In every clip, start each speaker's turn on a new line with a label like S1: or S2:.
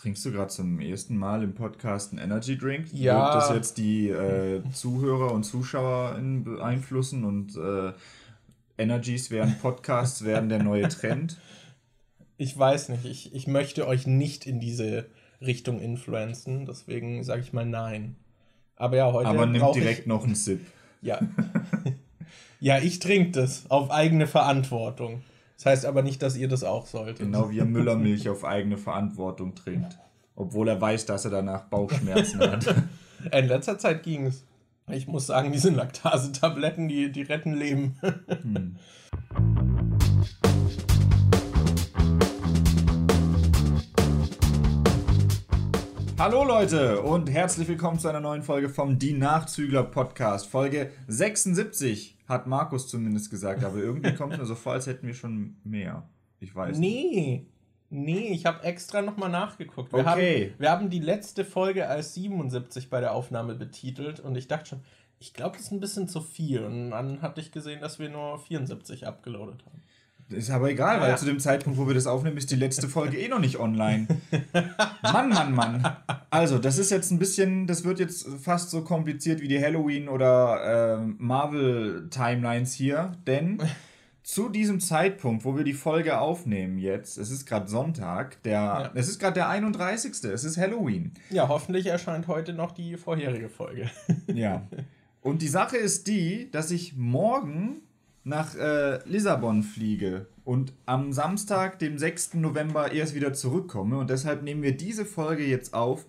S1: Trinkst du gerade zum ersten Mal im Podcast einen Energy Drink? Ja. Wird das jetzt die äh, Zuhörer und Zuschauer beeinflussen und äh, Energies während Podcasts werden der neue Trend?
S2: Ich weiß nicht. Ich, ich möchte euch nicht in diese Richtung influenzen, deswegen sage ich mal nein. Aber ja, heute. Aber nimm direkt ich... noch einen Sip. Ja. ja, ich trinke das auf eigene Verantwortung. Das heißt aber nicht, dass ihr das auch solltet.
S1: Genau wie er Müllermilch auf eigene Verantwortung trinkt. Obwohl er weiß, dass er danach Bauchschmerzen hat.
S2: In letzter Zeit ging es. Ich muss sagen, diese Laktasetabletten, die, die retten Leben. hm.
S1: Hallo Leute und herzlich willkommen zu einer neuen Folge vom Die Nachzügler Podcast. Folge 76 hat Markus zumindest gesagt, aber irgendwie kommt mir so vor, als hätten wir schon mehr. Ich weiß
S2: nee. nicht. Nee, ich habe extra nochmal nachgeguckt. Wir, okay. haben, wir haben die letzte Folge als 77 bei der Aufnahme betitelt und ich dachte schon, ich glaube, das ist ein bisschen zu viel. Und dann hatte ich gesehen, dass wir nur 74 abgeloadet haben.
S1: Ist aber egal, ja. weil zu dem Zeitpunkt, wo wir das aufnehmen, ist die letzte Folge eh noch nicht online. Mann, Mann, Mann. Also, das ist jetzt ein bisschen, das wird jetzt fast so kompliziert wie die Halloween- oder äh, Marvel-Timelines hier, denn zu diesem Zeitpunkt, wo wir die Folge aufnehmen jetzt, es ist gerade Sonntag, der, ja. es ist gerade der 31. Es ist Halloween.
S2: Ja, hoffentlich erscheint heute noch die vorherige Folge.
S1: ja. Und die Sache ist die, dass ich morgen nach äh, Lissabon fliege und am Samstag, dem 6. November, erst wieder zurückkomme. Und deshalb nehmen wir diese Folge jetzt auf,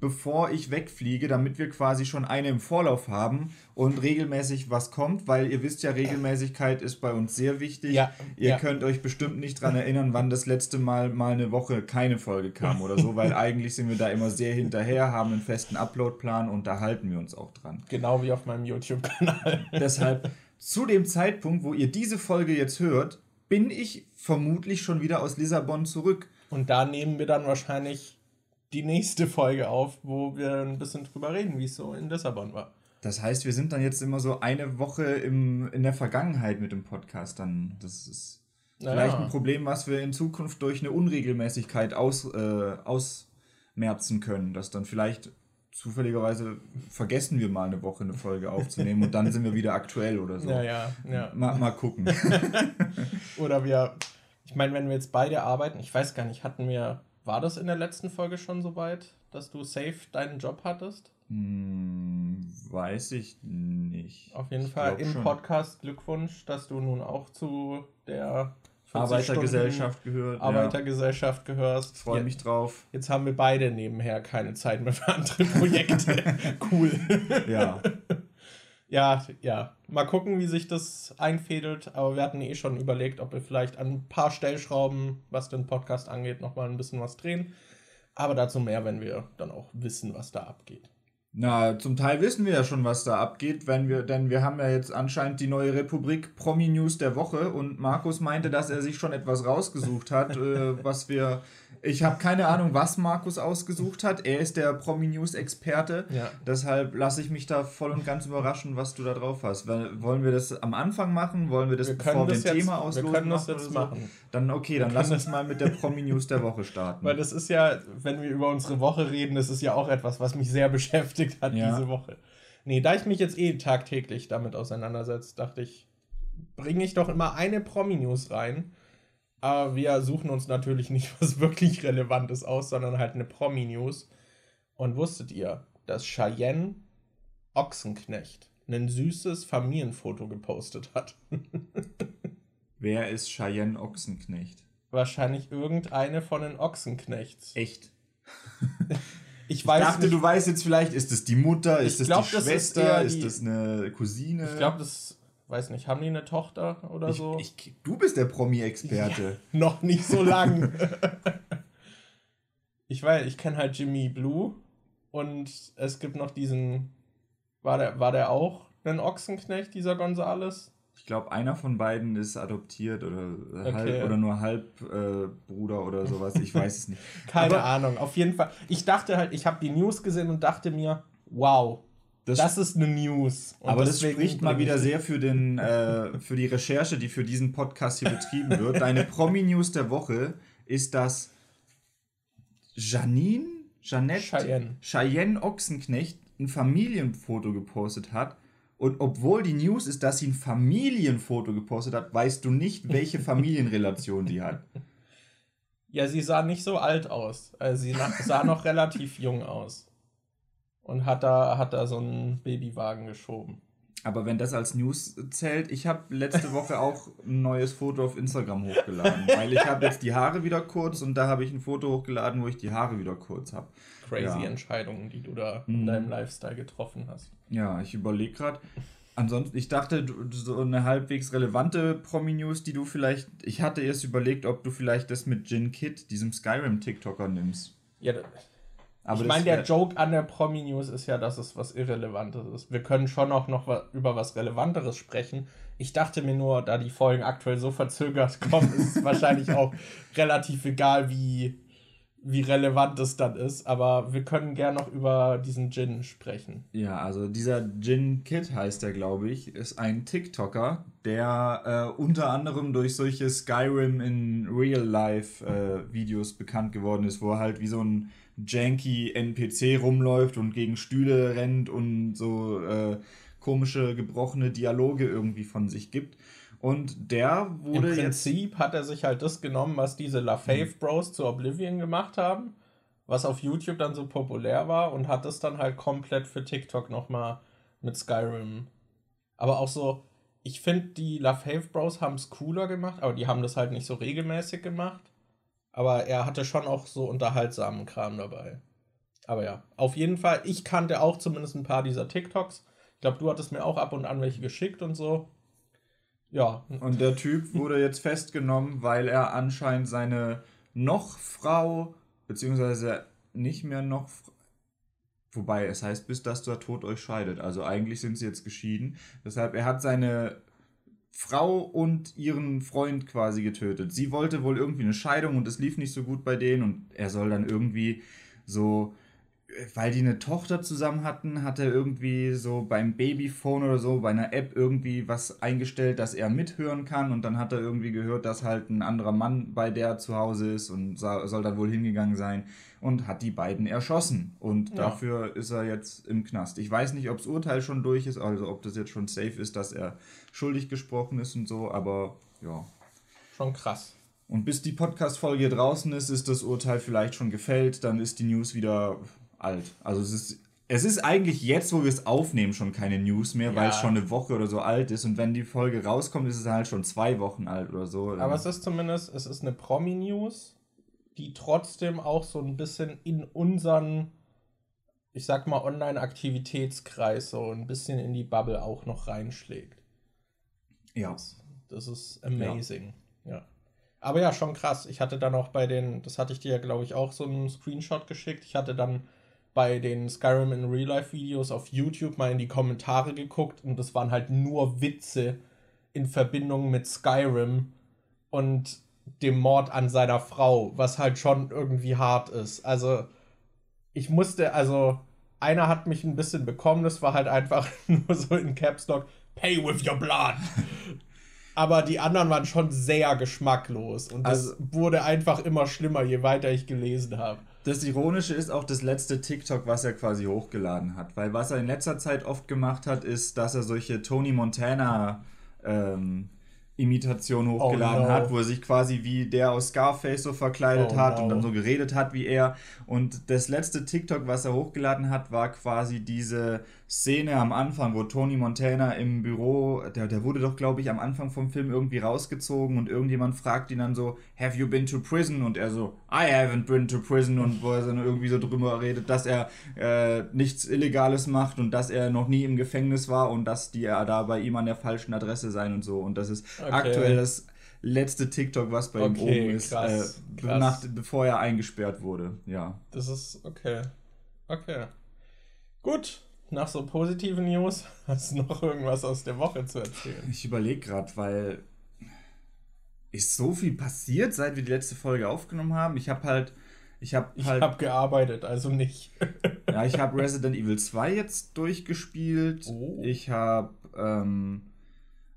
S1: bevor ich wegfliege, damit wir quasi schon eine im Vorlauf haben und regelmäßig was kommt, weil ihr wisst ja, Regelmäßigkeit ist bei uns sehr wichtig. Ja, ihr ja. könnt euch bestimmt nicht daran erinnern, wann das letzte Mal mal eine Woche keine Folge kam oder so, weil eigentlich sind wir da immer sehr hinterher, haben einen festen Uploadplan und da halten wir uns auch dran.
S2: Genau wie auf meinem YouTube-Kanal.
S1: Deshalb zu dem Zeitpunkt, wo ihr diese Folge jetzt hört, bin ich vermutlich schon wieder aus Lissabon zurück.
S2: Und da nehmen wir dann wahrscheinlich die nächste Folge auf, wo wir ein bisschen drüber reden, wie es so in Lissabon war.
S1: Das heißt, wir sind dann jetzt immer so eine Woche im, in der Vergangenheit mit dem Podcast. Dann, das ist naja. vielleicht ein Problem, was wir in Zukunft durch eine Unregelmäßigkeit aus, äh, ausmerzen können. Dass dann vielleicht zufälligerweise vergessen wir mal eine Woche eine Folge aufzunehmen und dann sind wir wieder aktuell oder so. Ja, ja, ja. Mal, mal gucken.
S2: oder wir, ich meine, wenn wir jetzt beide arbeiten, ich weiß gar nicht, hatten wir, war das in der letzten Folge schon so weit, dass du safe deinen Job hattest?
S1: Hm, weiß ich nicht.
S2: Auf jeden ich Fall im schon. Podcast Glückwunsch, dass du nun auch zu der Arbeitergesellschaft gehört. Arbeitergesellschaft ja. gehörst.
S1: Freue mich drauf.
S2: Jetzt haben wir beide nebenher keine Zeit mehr für andere Projekte. cool. Ja. ja, ja. Mal gucken, wie sich das einfädelt. Aber wir hatten eh schon überlegt, ob wir vielleicht an ein paar Stellschrauben, was den Podcast angeht, nochmal ein bisschen was drehen. Aber dazu mehr, wenn wir dann auch wissen, was da abgeht.
S1: Na, zum Teil wissen wir ja schon, was da abgeht, wenn wir, denn wir haben ja jetzt anscheinend die neue Republik Promi News der Woche und Markus meinte, dass er sich schon etwas rausgesucht hat, äh, was wir ich habe keine Ahnung, was Markus ausgesucht hat. Er ist der Promi-News-Experte. Ja. Deshalb lasse ich mich da voll und ganz überraschen, was du da drauf hast. Wollen wir das am Anfang machen? Wollen wir das wir bevor wir ein Thema auslosen? Wir können das jetzt so? machen. Dann okay, dann lass uns mal mit der Promi-News der Woche starten.
S2: Weil das ist ja, wenn wir über unsere Woche reden, das ist ja auch etwas, was mich sehr beschäftigt hat ja. diese Woche. Nee, da ich mich jetzt eh tagtäglich damit auseinandersetze, dachte ich, bringe ich doch immer eine Promi-News rein aber wir suchen uns natürlich nicht was wirklich Relevantes aus, sondern halt eine Promi-News. Und wusstet ihr, dass Cheyenne Ochsenknecht ein süßes Familienfoto gepostet hat?
S1: Wer ist Cheyenne Ochsenknecht?
S2: Wahrscheinlich irgendeine von den Ochsenknechts.
S1: Echt? Ich, ich dachte, nicht. du weißt jetzt vielleicht, ist es die Mutter, ist es die Schwester, ist, ist das eine Cousine?
S2: Ich glaube, das weiß nicht, haben die eine Tochter oder
S1: ich,
S2: so?
S1: Ich, du bist der Promi-Experte.
S2: Ja, noch nicht so lang. ich weiß, ich kenne halt Jimmy Blue und es gibt noch diesen, war der, war der auch ein Ochsenknecht, dieser Gonzales?
S1: Ich glaube, einer von beiden ist adoptiert oder okay. halb oder nur Halbbruder äh, oder sowas. Ich weiß es nicht.
S2: Keine Aber Ahnung. Auf jeden Fall. Ich dachte halt, ich habe die News gesehen und dachte mir, wow, das, das, ist eine News.
S1: Und aber das spricht mal wieder sehr für, den, äh, für die Recherche, die für diesen Podcast hier betrieben wird. Deine Promi-News der Woche ist, dass Janine, Jeanette, Cheyenne. Cheyenne Ochsenknecht ein Familienfoto gepostet hat. Und obwohl die News ist, dass sie ein Familienfoto gepostet hat, weißt du nicht, welche Familienrelation die hat.
S2: Ja, sie sah nicht so alt aus. Also sie sah noch relativ jung aus. Und hat da, hat da so einen Babywagen geschoben.
S1: Aber wenn das als News zählt, ich habe letzte Woche auch ein neues Foto auf Instagram hochgeladen, weil ich habe jetzt die Haare wieder kurz und da habe ich ein Foto hochgeladen, wo ich die Haare wieder kurz habe.
S2: Crazy ja. Entscheidungen, die du da in mhm. deinem Lifestyle getroffen hast.
S1: Ja, ich überlege gerade. Ansonsten, ich dachte, so eine halbwegs relevante Promi-News, die du vielleicht. Ich hatte erst überlegt, ob du vielleicht das mit Jin Kid, diesem Skyrim-TikToker, nimmst. Ja,
S2: aber ich meine, der Joke an der Promi-News ist ja, dass es was Irrelevantes ist. Wir können schon auch noch über was Relevanteres sprechen. Ich dachte mir nur, da die Folgen aktuell so verzögert kommen, ist es wahrscheinlich auch relativ egal, wie, wie relevant es dann ist. Aber wir können gern noch über diesen Jin sprechen.
S1: Ja, also dieser Jin Kid heißt der, glaube ich, ist ein TikToker, der äh, unter anderem durch solche Skyrim in Real Life äh, Videos bekannt geworden ist, wo er halt wie so ein janky NPC rumläuft und gegen Stühle rennt und so äh, komische, gebrochene Dialoge irgendwie von sich gibt. Und der
S2: wurde. Im Prinzip jetzt hat er sich halt das genommen, was diese LaFave mhm. Bros zu Oblivion gemacht haben, was auf YouTube dann so populär war und hat das dann halt komplett für TikTok nochmal mit Skyrim. Aber auch so, ich finde, die LaFave Bros haben es cooler gemacht, aber die haben das halt nicht so regelmäßig gemacht. Aber er hatte schon auch so unterhaltsamen Kram dabei. Aber ja, auf jeden Fall, ich kannte auch zumindest ein paar dieser TikToks. Ich glaube, du hattest mir auch ab und an welche geschickt und so.
S1: Ja. Und der Typ wurde jetzt festgenommen, weil er anscheinend seine noch Frau, beziehungsweise nicht mehr noch, wobei es heißt, bis dass der Tod euch scheidet. Also eigentlich sind sie jetzt geschieden. Deshalb, er hat seine Frau und ihren Freund quasi getötet. Sie wollte wohl irgendwie eine Scheidung und es lief nicht so gut bei denen und er soll dann irgendwie so, weil die eine Tochter zusammen hatten, hat er irgendwie so beim Babyphone oder so bei einer App irgendwie was eingestellt, dass er mithören kann und dann hat er irgendwie gehört, dass halt ein anderer Mann bei der zu Hause ist und soll dann wohl hingegangen sein und hat die beiden erschossen. Und ja. dafür ist er jetzt im Knast. Ich weiß nicht, ob das Urteil schon durch ist, also ob das jetzt schon safe ist, dass er schuldig gesprochen ist und so, aber ja.
S2: Schon krass.
S1: Und bis die Podcast-Folge draußen ist, ist das Urteil vielleicht schon gefällt, dann ist die News wieder alt. Also es ist, es ist eigentlich jetzt, wo wir es aufnehmen, schon keine News mehr, ja. weil es schon eine Woche oder so alt ist. Und wenn die Folge rauskommt, ist es halt schon zwei Wochen alt oder so.
S2: Aber es ist zumindest, es ist eine Promi-News die trotzdem auch so ein bisschen in unseren, ich sag mal, Online-Aktivitätskreis so ein bisschen in die Bubble auch noch reinschlägt. Ja. Das, das ist amazing. Ja. ja. Aber ja, schon krass. Ich hatte dann auch bei den, das hatte ich dir ja, glaube ich, auch so einen Screenshot geschickt. Ich hatte dann bei den Skyrim in Real Life Videos auf YouTube mal in die Kommentare geguckt und das waren halt nur Witze in Verbindung mit Skyrim. Und dem Mord an seiner Frau, was halt schon irgendwie hart ist. Also, ich musste, also, einer hat mich ein bisschen bekommen, das war halt einfach nur so in Caps Lock, pay with your blood. Aber die anderen waren schon sehr geschmacklos und das also, wurde einfach immer schlimmer, je weiter ich gelesen habe.
S1: Das Ironische ist auch das letzte TikTok, was er quasi hochgeladen hat, weil was er in letzter Zeit oft gemacht hat, ist, dass er solche Tony Montana ähm, Imitation oh, hochgeladen oh no. hat, wo er sich quasi wie der aus Scarface so verkleidet oh hat no. und dann so geredet hat wie er. Und das letzte TikTok, was er hochgeladen hat, war quasi diese Szene am Anfang, wo Tony Montana im Büro, der, der wurde doch, glaube ich, am Anfang vom Film irgendwie rausgezogen und irgendjemand fragt ihn dann so, Have you been to prison? Und er so, I haven't been to prison und wo er dann irgendwie so drüber redet, dass er äh, nichts Illegales macht und dass er noch nie im Gefängnis war und dass die ja da bei ihm an der falschen Adresse sein und so. Und das ist okay. aktuell das letzte TikTok, was bei okay, ihm oben ist, krass, äh, krass. Nach, bevor er eingesperrt wurde. Ja.
S2: Das ist okay. Okay. Gut, nach so positiven News hast du noch irgendwas aus der Woche zu erzählen?
S1: Ich überlege gerade, weil ist so viel passiert, seit wir die letzte Folge aufgenommen haben. Ich habe halt ich habe
S2: halt, hab gearbeitet, also nicht.
S1: ja, ich habe Resident Evil 2 jetzt durchgespielt. Oh. Ich habe ähm,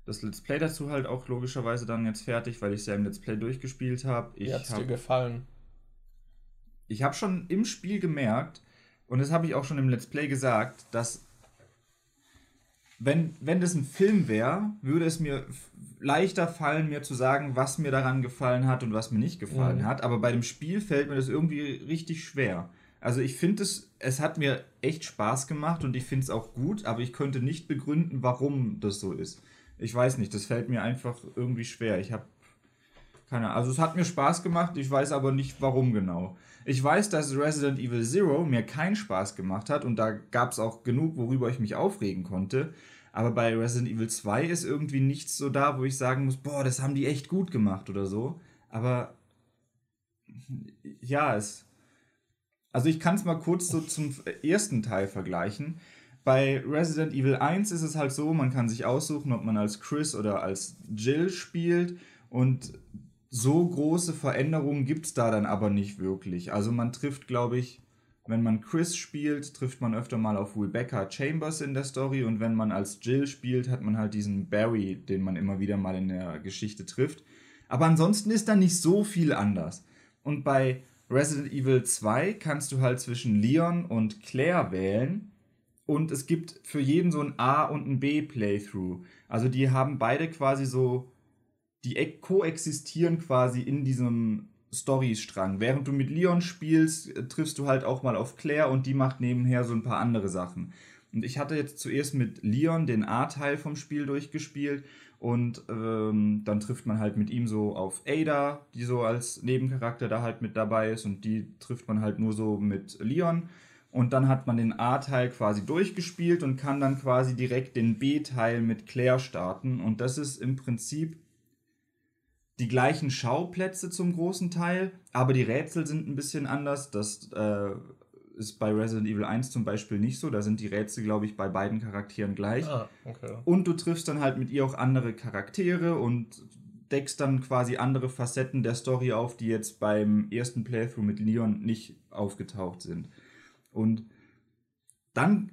S1: das Let's Play dazu halt auch logischerweise dann jetzt fertig, weil ich es ja im Let's Play durchgespielt habe. Wie
S2: hat es dir gefallen?
S1: ich habe schon im Spiel gemerkt, und das habe ich auch schon im Let's Play gesagt, dass wenn, wenn das ein Film wäre, würde es mir leichter fallen, mir zu sagen, was mir daran gefallen hat und was mir nicht gefallen mhm. hat. Aber bei dem Spiel fällt mir das irgendwie richtig schwer. Also ich finde es, es hat mir echt Spaß gemacht und ich finde es auch gut, aber ich könnte nicht begründen, warum das so ist. Ich weiß nicht, das fällt mir einfach irgendwie schwer. Ich habe keine Ahnung. Also es hat mir Spaß gemacht, ich weiß aber nicht, warum genau. Ich weiß, dass Resident Evil Zero mir keinen Spaß gemacht hat und da gab es auch genug, worüber ich mich aufregen konnte. Aber bei Resident Evil 2 ist irgendwie nichts so da, wo ich sagen muss, boah, das haben die echt gut gemacht oder so. Aber ja, es. Also ich kann es mal kurz so zum ersten Teil vergleichen. Bei Resident Evil 1 ist es halt so, man kann sich aussuchen, ob man als Chris oder als Jill spielt. Und so große Veränderungen gibt es da dann aber nicht wirklich. Also man trifft, glaube ich, wenn man Chris spielt, trifft man öfter mal auf Rebecca Chambers in der Story und wenn man als Jill spielt, hat man halt diesen Barry, den man immer wieder mal in der Geschichte trifft. Aber ansonsten ist da nicht so viel anders. Und bei Resident Evil 2 kannst du halt zwischen Leon und Claire wählen und es gibt für jeden so ein A und ein B Playthrough. Also die haben beide quasi so die koexistieren quasi in diesem Storystrang. Während du mit Leon spielst, äh, triffst du halt auch mal auf Claire und die macht nebenher so ein paar andere Sachen. Und ich hatte jetzt zuerst mit Leon den A-Teil vom Spiel durchgespielt und ähm, dann trifft man halt mit ihm so auf Ada, die so als Nebencharakter da halt mit dabei ist und die trifft man halt nur so mit Leon. Und dann hat man den A-Teil quasi durchgespielt und kann dann quasi direkt den B-Teil mit Claire starten. Und das ist im Prinzip die gleichen Schauplätze zum großen Teil, aber die Rätsel sind ein bisschen anders. Das äh, ist bei Resident Evil 1 zum Beispiel nicht so. Da sind die Rätsel, glaube ich, bei beiden Charakteren gleich. Ah, okay. Und du triffst dann halt mit ihr auch andere Charaktere und deckst dann quasi andere Facetten der Story auf, die jetzt beim ersten Playthrough mit Leon nicht aufgetaucht sind. Und dann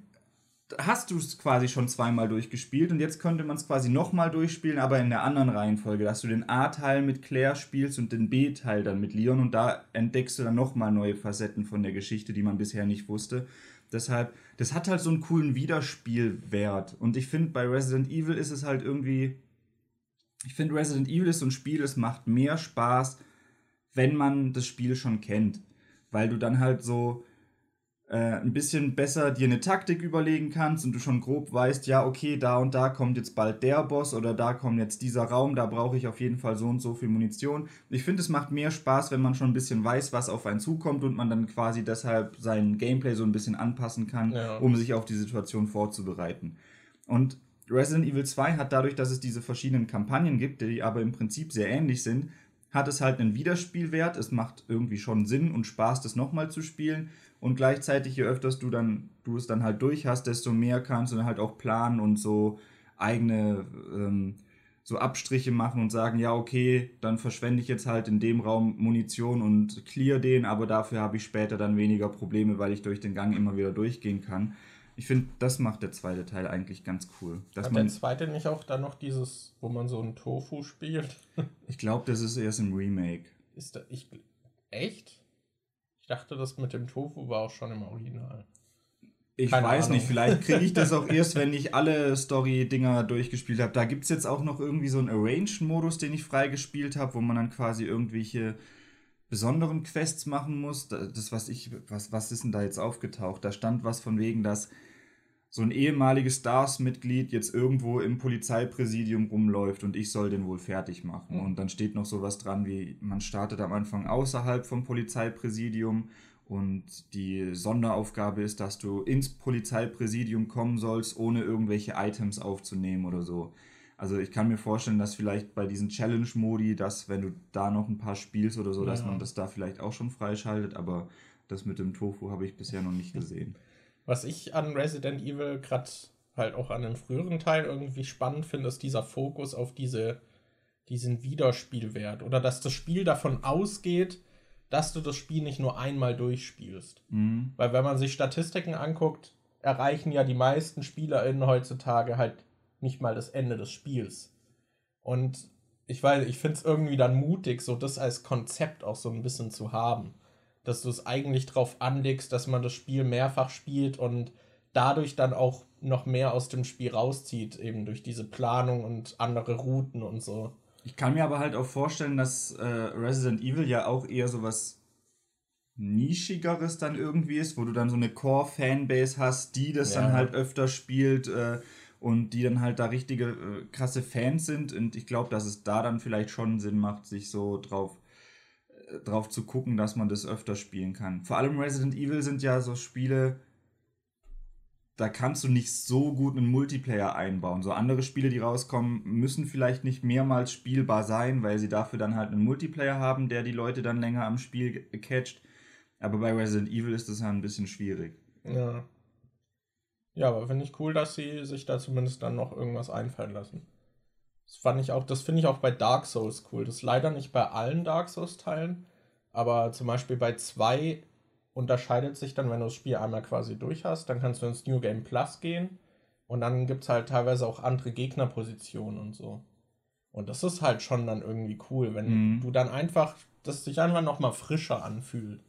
S1: hast du es quasi schon zweimal durchgespielt und jetzt könnte man es quasi nochmal durchspielen, aber in der anderen Reihenfolge, dass du den A-Teil mit Claire spielst und den B-Teil dann mit Leon und da entdeckst du dann nochmal neue Facetten von der Geschichte, die man bisher nicht wusste. Deshalb, das hat halt so einen coolen Wiederspielwert und ich finde, bei Resident Evil ist es halt irgendwie, ich finde, Resident Evil ist so ein Spiel, es macht mehr Spaß, wenn man das Spiel schon kennt, weil du dann halt so ein bisschen besser dir eine Taktik überlegen kannst und du schon grob weißt, ja, okay, da und da kommt jetzt bald der Boss oder da kommt jetzt dieser Raum, da brauche ich auf jeden Fall so und so viel Munition. Ich finde, es macht mehr Spaß, wenn man schon ein bisschen weiß, was auf einen zukommt und man dann quasi deshalb sein Gameplay so ein bisschen anpassen kann, ja. um sich auf die Situation vorzubereiten. Und Resident Evil 2 hat dadurch, dass es diese verschiedenen Kampagnen gibt, die aber im Prinzip sehr ähnlich sind, hat es halt einen Wiederspielwert. Es macht irgendwie schon Sinn und Spaß, das nochmal zu spielen. Und gleichzeitig, je öfters du dann, du es dann halt durch hast, desto mehr kannst du dann halt auch planen und so eigene ähm, so Abstriche machen und sagen, ja, okay, dann verschwende ich jetzt halt in dem Raum Munition und clear den, aber dafür habe ich später dann weniger Probleme, weil ich durch den Gang immer wieder durchgehen kann. Ich finde, das macht der zweite Teil eigentlich ganz cool.
S2: Dass Hat man, der zweite nicht auch dann noch dieses, wo man so einen Tofu spielt?
S1: ich glaube, das ist erst im Remake.
S2: Ist da, ich, echt? Ich dachte, das mit dem Tofu war auch schon im Original.
S1: Ich Keine weiß Ahnung. nicht, vielleicht kriege ich das auch erst, wenn ich alle Story-Dinger durchgespielt habe. Da gibt es jetzt auch noch irgendwie so einen Arrange-Modus, den ich freigespielt habe, wo man dann quasi irgendwelche besonderen Quests machen muss. Das, was ich, was, was ist denn da jetzt aufgetaucht? Da stand was von wegen, dass so ein ehemaliges Stars-Mitglied jetzt irgendwo im Polizeipräsidium rumläuft und ich soll den wohl fertig machen. Mhm. Und dann steht noch sowas dran wie, man startet am Anfang außerhalb vom Polizeipräsidium und die Sonderaufgabe ist, dass du ins Polizeipräsidium kommen sollst, ohne irgendwelche Items aufzunehmen oder so. Also ich kann mir vorstellen, dass vielleicht bei diesen Challenge-Modi, dass wenn du da noch ein paar spielst oder so, ja. dass man das da vielleicht auch schon freischaltet, aber das mit dem Tofu habe ich bisher noch nicht gesehen.
S2: Was ich an Resident Evil gerade halt auch an dem früheren Teil irgendwie spannend finde, ist dieser Fokus auf diese, diesen Wiederspielwert. Oder dass das Spiel davon ausgeht, dass du das Spiel nicht nur einmal durchspielst. Mhm. Weil wenn man sich Statistiken anguckt, erreichen ja die meisten SpielerInnen heutzutage halt nicht mal das Ende des Spiels. Und ich weiß, ich finde es irgendwie dann mutig, so das als Konzept auch so ein bisschen zu haben dass du es eigentlich drauf anlegst, dass man das Spiel mehrfach spielt und dadurch dann auch noch mehr aus dem Spiel rauszieht, eben durch diese Planung und andere Routen und so.
S1: Ich kann mir aber halt auch vorstellen, dass äh, Resident Evil ja auch eher so was Nischigeres dann irgendwie ist, wo du dann so eine Core-Fanbase hast, die das ja. dann halt öfter spielt äh, und die dann halt da richtige äh, krasse Fans sind. Und ich glaube, dass es da dann vielleicht schon Sinn macht, sich so drauf, äh, drauf zu gucken, dass man das öfter spielen kann. Vor allem Resident Evil sind ja so Spiele, da kannst du nicht so gut einen Multiplayer einbauen. So andere Spiele, die rauskommen, müssen vielleicht nicht mehrmals spielbar sein, weil sie dafür dann halt einen Multiplayer haben, der die Leute dann länger am Spiel catcht. Aber bei Resident Evil ist das ja ein bisschen schwierig.
S2: Ja. Ja, aber finde ich cool, dass sie sich da zumindest dann noch irgendwas einfallen lassen. Das fand ich auch, das finde ich auch bei Dark Souls cool. Das ist leider nicht bei allen Dark Souls-Teilen, aber zum Beispiel bei zwei unterscheidet sich dann, wenn du das Spiel einmal quasi durch hast, dann kannst du ins New Game Plus gehen und dann gibt es halt teilweise auch andere Gegnerpositionen und so. Und das ist halt schon dann irgendwie cool, wenn mhm. du dann einfach, dass sich einfach nochmal frischer anfühlt.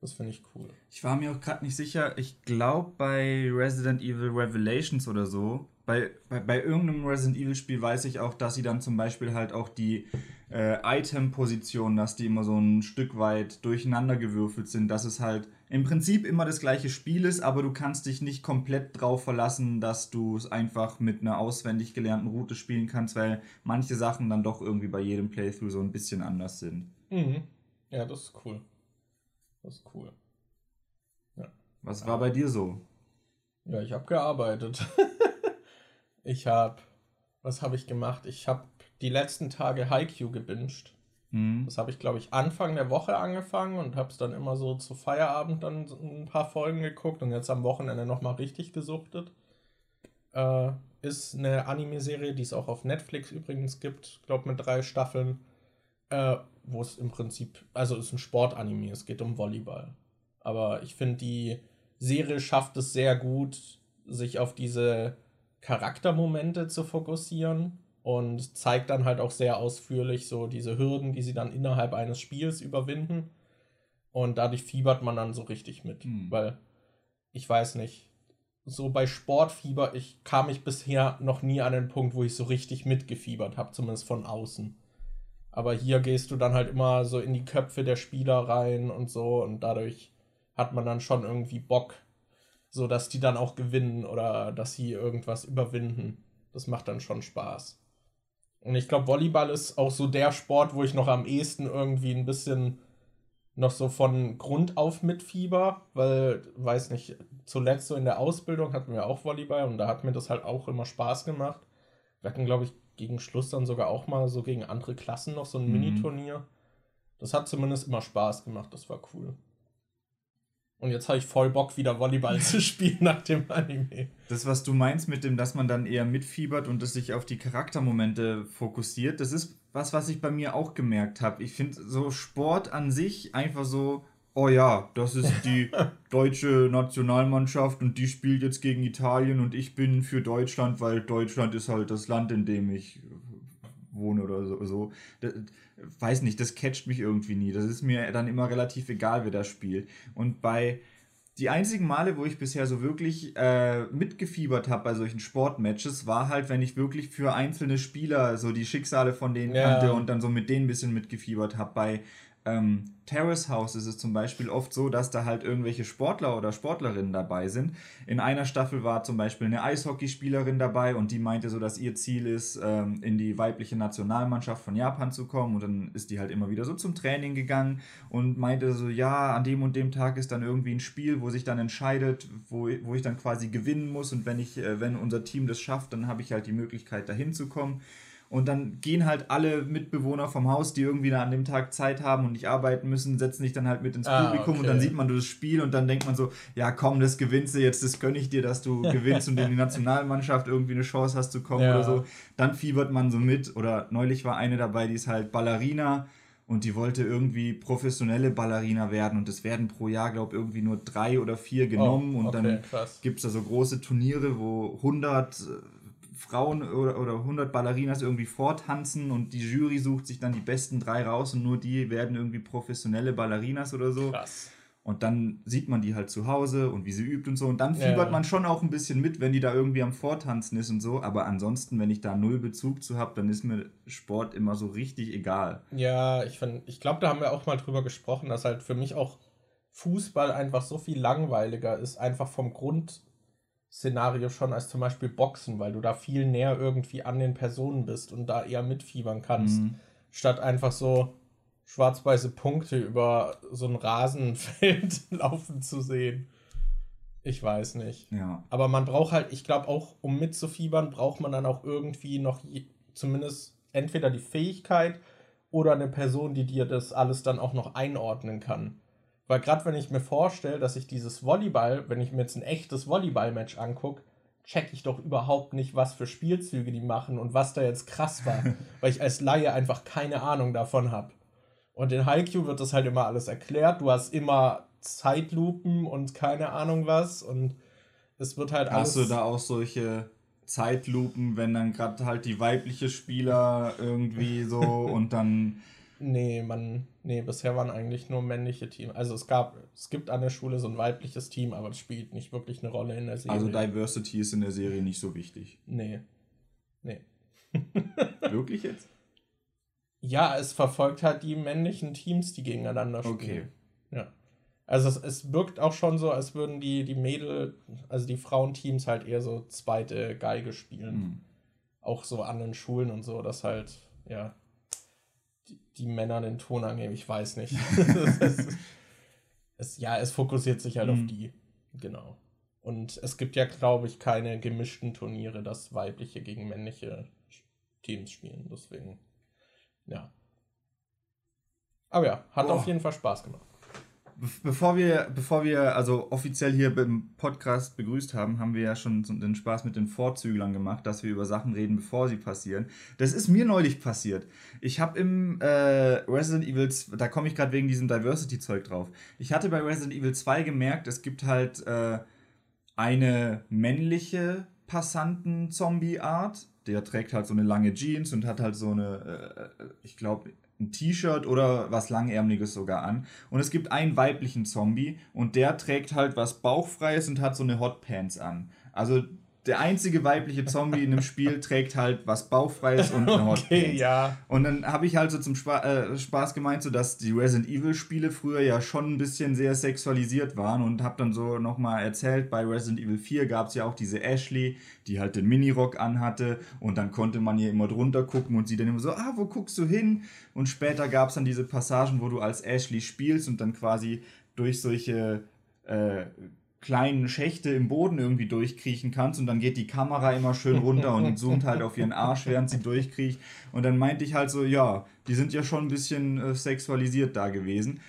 S2: Das finde ich cool.
S1: Ich war mir auch gerade nicht sicher. Ich glaube, bei Resident Evil Revelations oder so, bei, bei, bei irgendeinem Resident Evil Spiel weiß ich auch, dass sie dann zum Beispiel halt auch die äh, Item-Positionen, dass die immer so ein Stück weit durcheinander gewürfelt sind, dass es halt im Prinzip immer das gleiche Spiel ist, aber du kannst dich nicht komplett drauf verlassen, dass du es einfach mit einer auswendig gelernten Route spielen kannst, weil manche Sachen dann doch irgendwie bei jedem Playthrough so ein bisschen anders sind.
S2: Mhm. Ja, das ist cool. Das ist cool.
S1: Ja. Was war bei dir so?
S2: Ja, ich habe gearbeitet. ich habe, was habe ich gemacht? Ich habe die letzten Tage Haikyuu gebinged. Mhm. Das habe ich, glaube ich, Anfang der Woche angefangen und habe es dann immer so zu Feierabend dann ein paar Folgen geguckt und jetzt am Wochenende nochmal richtig gesuchtet. Äh, ist eine Anime-Serie, die es auch auf Netflix übrigens gibt, glaube mit drei Staffeln. Äh, wo es im Prinzip, also es ist ein Sportanime, es geht um Volleyball. Aber ich finde, die Serie schafft es sehr gut, sich auf diese Charaktermomente zu fokussieren und zeigt dann halt auch sehr ausführlich so diese Hürden, die sie dann innerhalb eines Spiels überwinden. Und dadurch fiebert man dann so richtig mit. Mhm. Weil ich weiß nicht, so bei Sportfieber, ich kam ich bisher noch nie an den Punkt, wo ich so richtig mitgefiebert habe, zumindest von außen. Aber hier gehst du dann halt immer so in die Köpfe der Spieler rein und so und dadurch hat man dann schon irgendwie Bock, so dass die dann auch gewinnen oder dass sie irgendwas überwinden. Das macht dann schon Spaß. Und ich glaube, Volleyball ist auch so der Sport, wo ich noch am ehesten irgendwie ein bisschen noch so von Grund auf mitfieber, weil, weiß nicht, zuletzt so in der Ausbildung hatten wir auch Volleyball und da hat mir das halt auch immer Spaß gemacht. Wir hatten, glaube ich, gegen Schluss dann sogar auch mal so gegen andere Klassen noch so ein mhm. Mini-Turnier. Das hat zumindest immer Spaß gemacht, das war cool. Und jetzt habe ich voll Bock, wieder Volleyball zu spielen nach dem Anime.
S1: Das, was du meinst mit dem, dass man dann eher mitfiebert und es sich auf die Charaktermomente fokussiert, das ist was, was ich bei mir auch gemerkt habe. Ich finde so Sport an sich einfach so oh ja, das ist die deutsche Nationalmannschaft und die spielt jetzt gegen Italien und ich bin für Deutschland, weil Deutschland ist halt das Land, in dem ich wohne oder so. so. Das, weiß nicht, das catcht mich irgendwie nie. Das ist mir dann immer relativ egal, wer da spielt. Und bei die einzigen Male, wo ich bisher so wirklich äh, mitgefiebert habe bei solchen Sportmatches, war halt, wenn ich wirklich für einzelne Spieler so die Schicksale von denen ja. kannte und dann so mit denen ein bisschen mitgefiebert habe. Bei ähm, Terrace House ist es zum Beispiel oft so, dass da halt irgendwelche Sportler oder Sportlerinnen dabei sind. In einer Staffel war zum Beispiel eine Eishockeyspielerin dabei und die meinte so, dass ihr Ziel ist, ähm, in die weibliche Nationalmannschaft von Japan zu kommen. Und dann ist die halt immer wieder so zum Training gegangen und meinte so, ja, an dem und dem Tag ist dann irgendwie ein Spiel, wo sich dann entscheidet, wo, wo ich dann quasi gewinnen muss. Und wenn ich, äh, wenn unser Team das schafft, dann habe ich halt die Möglichkeit, dahin zu kommen. Und dann gehen halt alle Mitbewohner vom Haus, die irgendwie an dem Tag Zeit haben und nicht arbeiten müssen, setzen sich dann halt mit ins ah, Publikum okay. und dann sieht man das Spiel und dann denkt man so, ja komm, das gewinnst du jetzt, das gönne ich dir, dass du gewinnst und in die Nationalmannschaft irgendwie eine Chance hast zu kommen ja. oder so. Dann fiebert man so mit. Oder neulich war eine dabei, die ist halt Ballerina und die wollte irgendwie professionelle Ballerina werden und es werden pro Jahr, glaube ich, irgendwie nur drei oder vier genommen oh, okay, und dann gibt es da so große Turniere, wo 100 Frauen oder, oder 100 Ballerinas irgendwie vortanzen und die Jury sucht sich dann die besten drei raus und nur die werden irgendwie professionelle Ballerinas oder so. Krass. Und dann sieht man die halt zu Hause und wie sie übt und so. Und dann fiebert ja. man schon auch ein bisschen mit, wenn die da irgendwie am Vortanzen ist und so. Aber ansonsten, wenn ich da null Bezug zu habe, dann ist mir Sport immer so richtig egal.
S2: Ja, ich, ich glaube, da haben wir auch mal drüber gesprochen, dass halt für mich auch Fußball einfach so viel langweiliger ist, einfach vom Grundszenario schon als zum Beispiel Boxen, weil du da viel näher irgendwie an den Personen bist und da eher mitfiebern kannst, mhm. statt einfach so schwarz-weiße Punkte über so ein Rasenfeld laufen zu sehen. Ich weiß nicht.
S1: Ja.
S2: Aber man braucht halt, ich glaube auch, um mitzufiebern, braucht man dann auch irgendwie noch je, zumindest entweder die Fähigkeit oder eine Person, die dir das alles dann auch noch einordnen kann. Weil gerade wenn ich mir vorstelle, dass ich dieses Volleyball, wenn ich mir jetzt ein echtes Volleyball-Match angucke, check ich doch überhaupt nicht, was für Spielzüge die machen und was da jetzt krass war, weil ich als Laie einfach keine Ahnung davon habe. Und in Haikyuu wird das halt immer alles erklärt. Du hast immer Zeitlupen und keine Ahnung was. Und es wird halt
S1: alles. Hast du da auch solche Zeitlupen, wenn dann gerade halt die weibliche Spieler irgendwie so und dann.
S2: Nee, man, nee, bisher waren eigentlich nur männliche Teams. Also es gab, es gibt an der Schule so ein weibliches Team, aber es spielt nicht wirklich eine Rolle in der
S1: Serie. Also Diversity ist in der Serie nicht so wichtig.
S2: Nee. Nee.
S1: wirklich jetzt?
S2: Ja, es verfolgt halt die männlichen Teams, die gegeneinander spielen. Okay. Ja. Also es, es wirkt auch schon so, als würden die, die Mädel, also die Frauenteams halt eher so zweite Geige spielen. Mhm. Auch so an den Schulen und so, dass halt, ja, die, die Männer den Ton angeben, ich weiß nicht. es, es, ja, es fokussiert sich halt mhm. auf die. Genau. Und es gibt ja, glaube ich, keine gemischten Turniere, dass weibliche gegen männliche Teams spielen. Deswegen. Ja. Aber ja, hat oh. auf jeden Fall Spaß gemacht.
S1: Bevor wir, bevor wir also offiziell hier beim Podcast begrüßt haben, haben wir ja schon den Spaß mit den Vorzüglern gemacht, dass wir über Sachen reden, bevor sie passieren. Das ist mir neulich passiert. Ich habe im äh, Resident Evil, da komme ich gerade wegen diesem Diversity-Zeug drauf. Ich hatte bei Resident Evil 2 gemerkt, es gibt halt äh, eine männliche Passanten-Zombie-Art der trägt halt so eine lange Jeans und hat halt so eine, äh, ich glaube, ein T-Shirt oder was langärmliches sogar an. Und es gibt einen weiblichen Zombie und der trägt halt was Bauchfreies und hat so eine Hotpants an. Also der einzige weibliche Zombie in dem Spiel trägt halt was Bauchfreies und eine Hotpants. Okay, ja. Und dann habe ich halt so zum Spa äh, Spaß gemeint, so dass die Resident Evil Spiele früher ja schon ein bisschen sehr sexualisiert waren und habe dann so nochmal erzählt, bei Resident Evil 4 gab es ja auch diese Ashley, die halt den Minirock anhatte und dann konnte man ihr immer drunter gucken und sie dann immer so, ah, wo guckst du hin? Und später gab es dann diese Passagen, wo du als Ashley spielst und dann quasi durch solche äh, kleinen Schächte im Boden irgendwie durchkriechen kannst und dann geht die Kamera immer schön runter und zoomt halt auf ihren Arsch, während sie durchkriecht. Und dann meinte ich halt so, ja, die sind ja schon ein bisschen äh, sexualisiert da gewesen.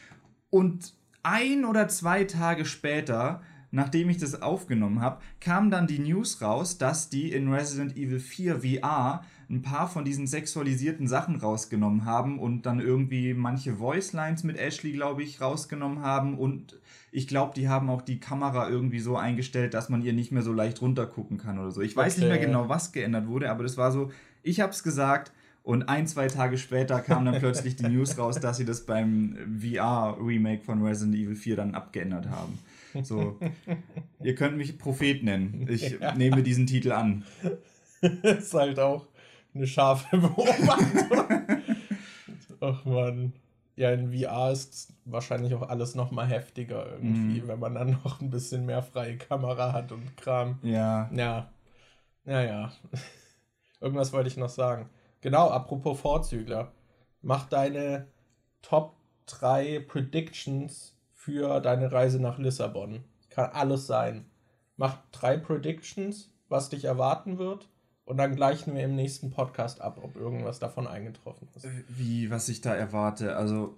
S1: Und ein oder zwei Tage später, nachdem ich das aufgenommen habe, kam dann die News raus, dass die in Resident Evil 4 VR ein paar von diesen sexualisierten Sachen rausgenommen haben und dann irgendwie manche Voicelines mit Ashley, glaube ich, rausgenommen haben und ich glaube, die haben auch die Kamera irgendwie so eingestellt, dass man ihr nicht mehr so leicht runtergucken kann oder so. Ich weiß okay. nicht mehr genau, was geändert wurde, aber das war so, ich habe es gesagt und ein, zwei Tage später kam dann plötzlich die News raus, dass sie das beim VR-Remake von Resident Evil 4 dann abgeändert haben. So, ihr könnt mich Prophet nennen. Ich ja. nehme diesen Titel an.
S2: ist halt auch eine scharfe Beobachtung. Ach man ja, in VR ist wahrscheinlich auch alles noch mal heftiger irgendwie, mm. wenn man dann noch ein bisschen mehr freie Kamera hat und Kram.
S1: Ja.
S2: Ja. Ja, ja. Irgendwas wollte ich noch sagen. Genau, apropos Vorzügler. Mach deine Top 3 Predictions für deine Reise nach Lissabon. Kann alles sein. Mach drei Predictions, was dich erwarten wird und dann gleichen wir im nächsten Podcast ab, ob irgendwas davon eingetroffen ist.
S1: Wie, was ich da erwarte, also.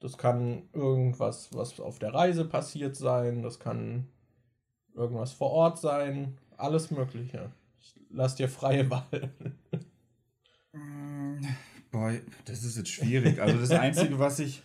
S2: Das kann irgendwas, was auf der Reise passiert sein, das kann irgendwas vor Ort sein, alles Mögliche. Ich lass dir freie Wahl.
S1: Mm, boy, das ist jetzt schwierig. Also das Einzige, was ich,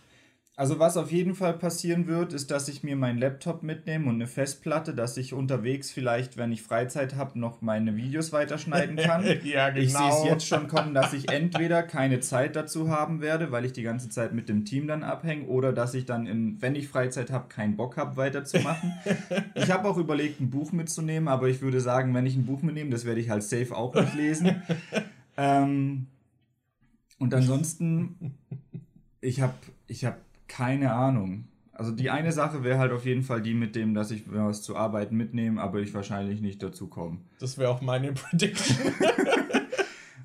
S1: Also was auf jeden Fall passieren wird, ist, dass ich mir meinen Laptop mitnehme und eine Festplatte, dass ich unterwegs vielleicht, wenn ich Freizeit habe, noch meine Videos weiterschneiden kann. ja, genau. Ich sehe es jetzt schon kommen, dass ich entweder keine Zeit dazu haben werde, weil ich die ganze Zeit mit dem Team dann abhänge, oder dass ich dann, in, wenn ich Freizeit habe, keinen Bock habe, weiterzumachen. ich habe auch überlegt, ein Buch mitzunehmen, aber ich würde sagen, wenn ich ein Buch mitnehme, das werde ich halt safe auch nicht lesen. ähm, und ansonsten, ich habe ich hab keine Ahnung. Also die eine Sache wäre halt auf jeden Fall die mit dem, dass ich was zu arbeiten mitnehme, aber ich wahrscheinlich nicht dazu komme.
S2: Das wäre auch meine Prediction.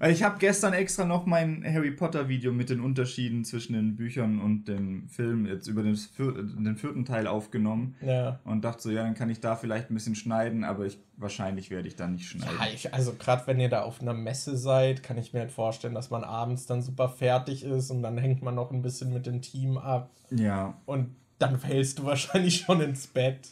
S1: Ich habe gestern extra noch mein Harry Potter Video mit den Unterschieden zwischen den Büchern und dem Film jetzt über den, den vierten Teil aufgenommen. Ja. Und dachte so, ja, dann kann ich da vielleicht ein bisschen schneiden, aber ich, wahrscheinlich werde ich da nicht schneiden.
S2: Ja, ich, also gerade wenn ihr da auf einer Messe seid, kann ich mir halt vorstellen, dass man abends dann super fertig ist und dann hängt man noch ein bisschen mit dem Team ab. Ja. Und dann fällst du wahrscheinlich schon ins Bett.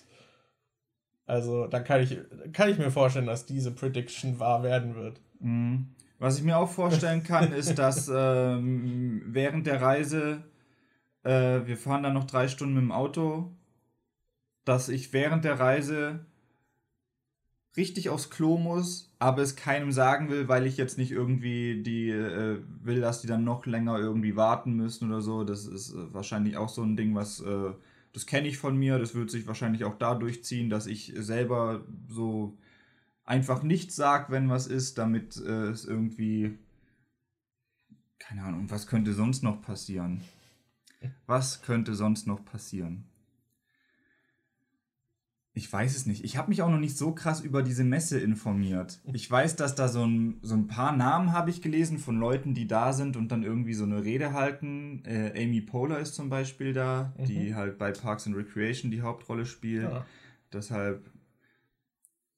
S2: Also da kann ich, kann ich mir vorstellen, dass diese Prediction wahr werden wird.
S1: Mhm. Was ich mir auch vorstellen kann, ist, dass ähm, während der Reise, äh, wir fahren dann noch drei Stunden mit dem Auto, dass ich während der Reise richtig aufs Klo muss, aber es keinem sagen will, weil ich jetzt nicht irgendwie die äh, will, dass die dann noch länger irgendwie warten müssen oder so. Das ist äh, wahrscheinlich auch so ein Ding, was äh, das kenne ich von mir. Das wird sich wahrscheinlich auch da durchziehen, dass ich selber so einfach nichts sagt, wenn was ist, damit äh, es irgendwie. Keine Ahnung, was könnte sonst noch passieren? Was könnte sonst noch passieren? Ich weiß es nicht. Ich habe mich auch noch nicht so krass über diese Messe informiert. Ich weiß, dass da so ein, so ein paar Namen habe ich gelesen von Leuten, die da sind und dann irgendwie so eine Rede halten. Äh, Amy Poehler ist zum Beispiel da, mhm. die halt bei Parks and Recreation die Hauptrolle spielt. Ja. Deshalb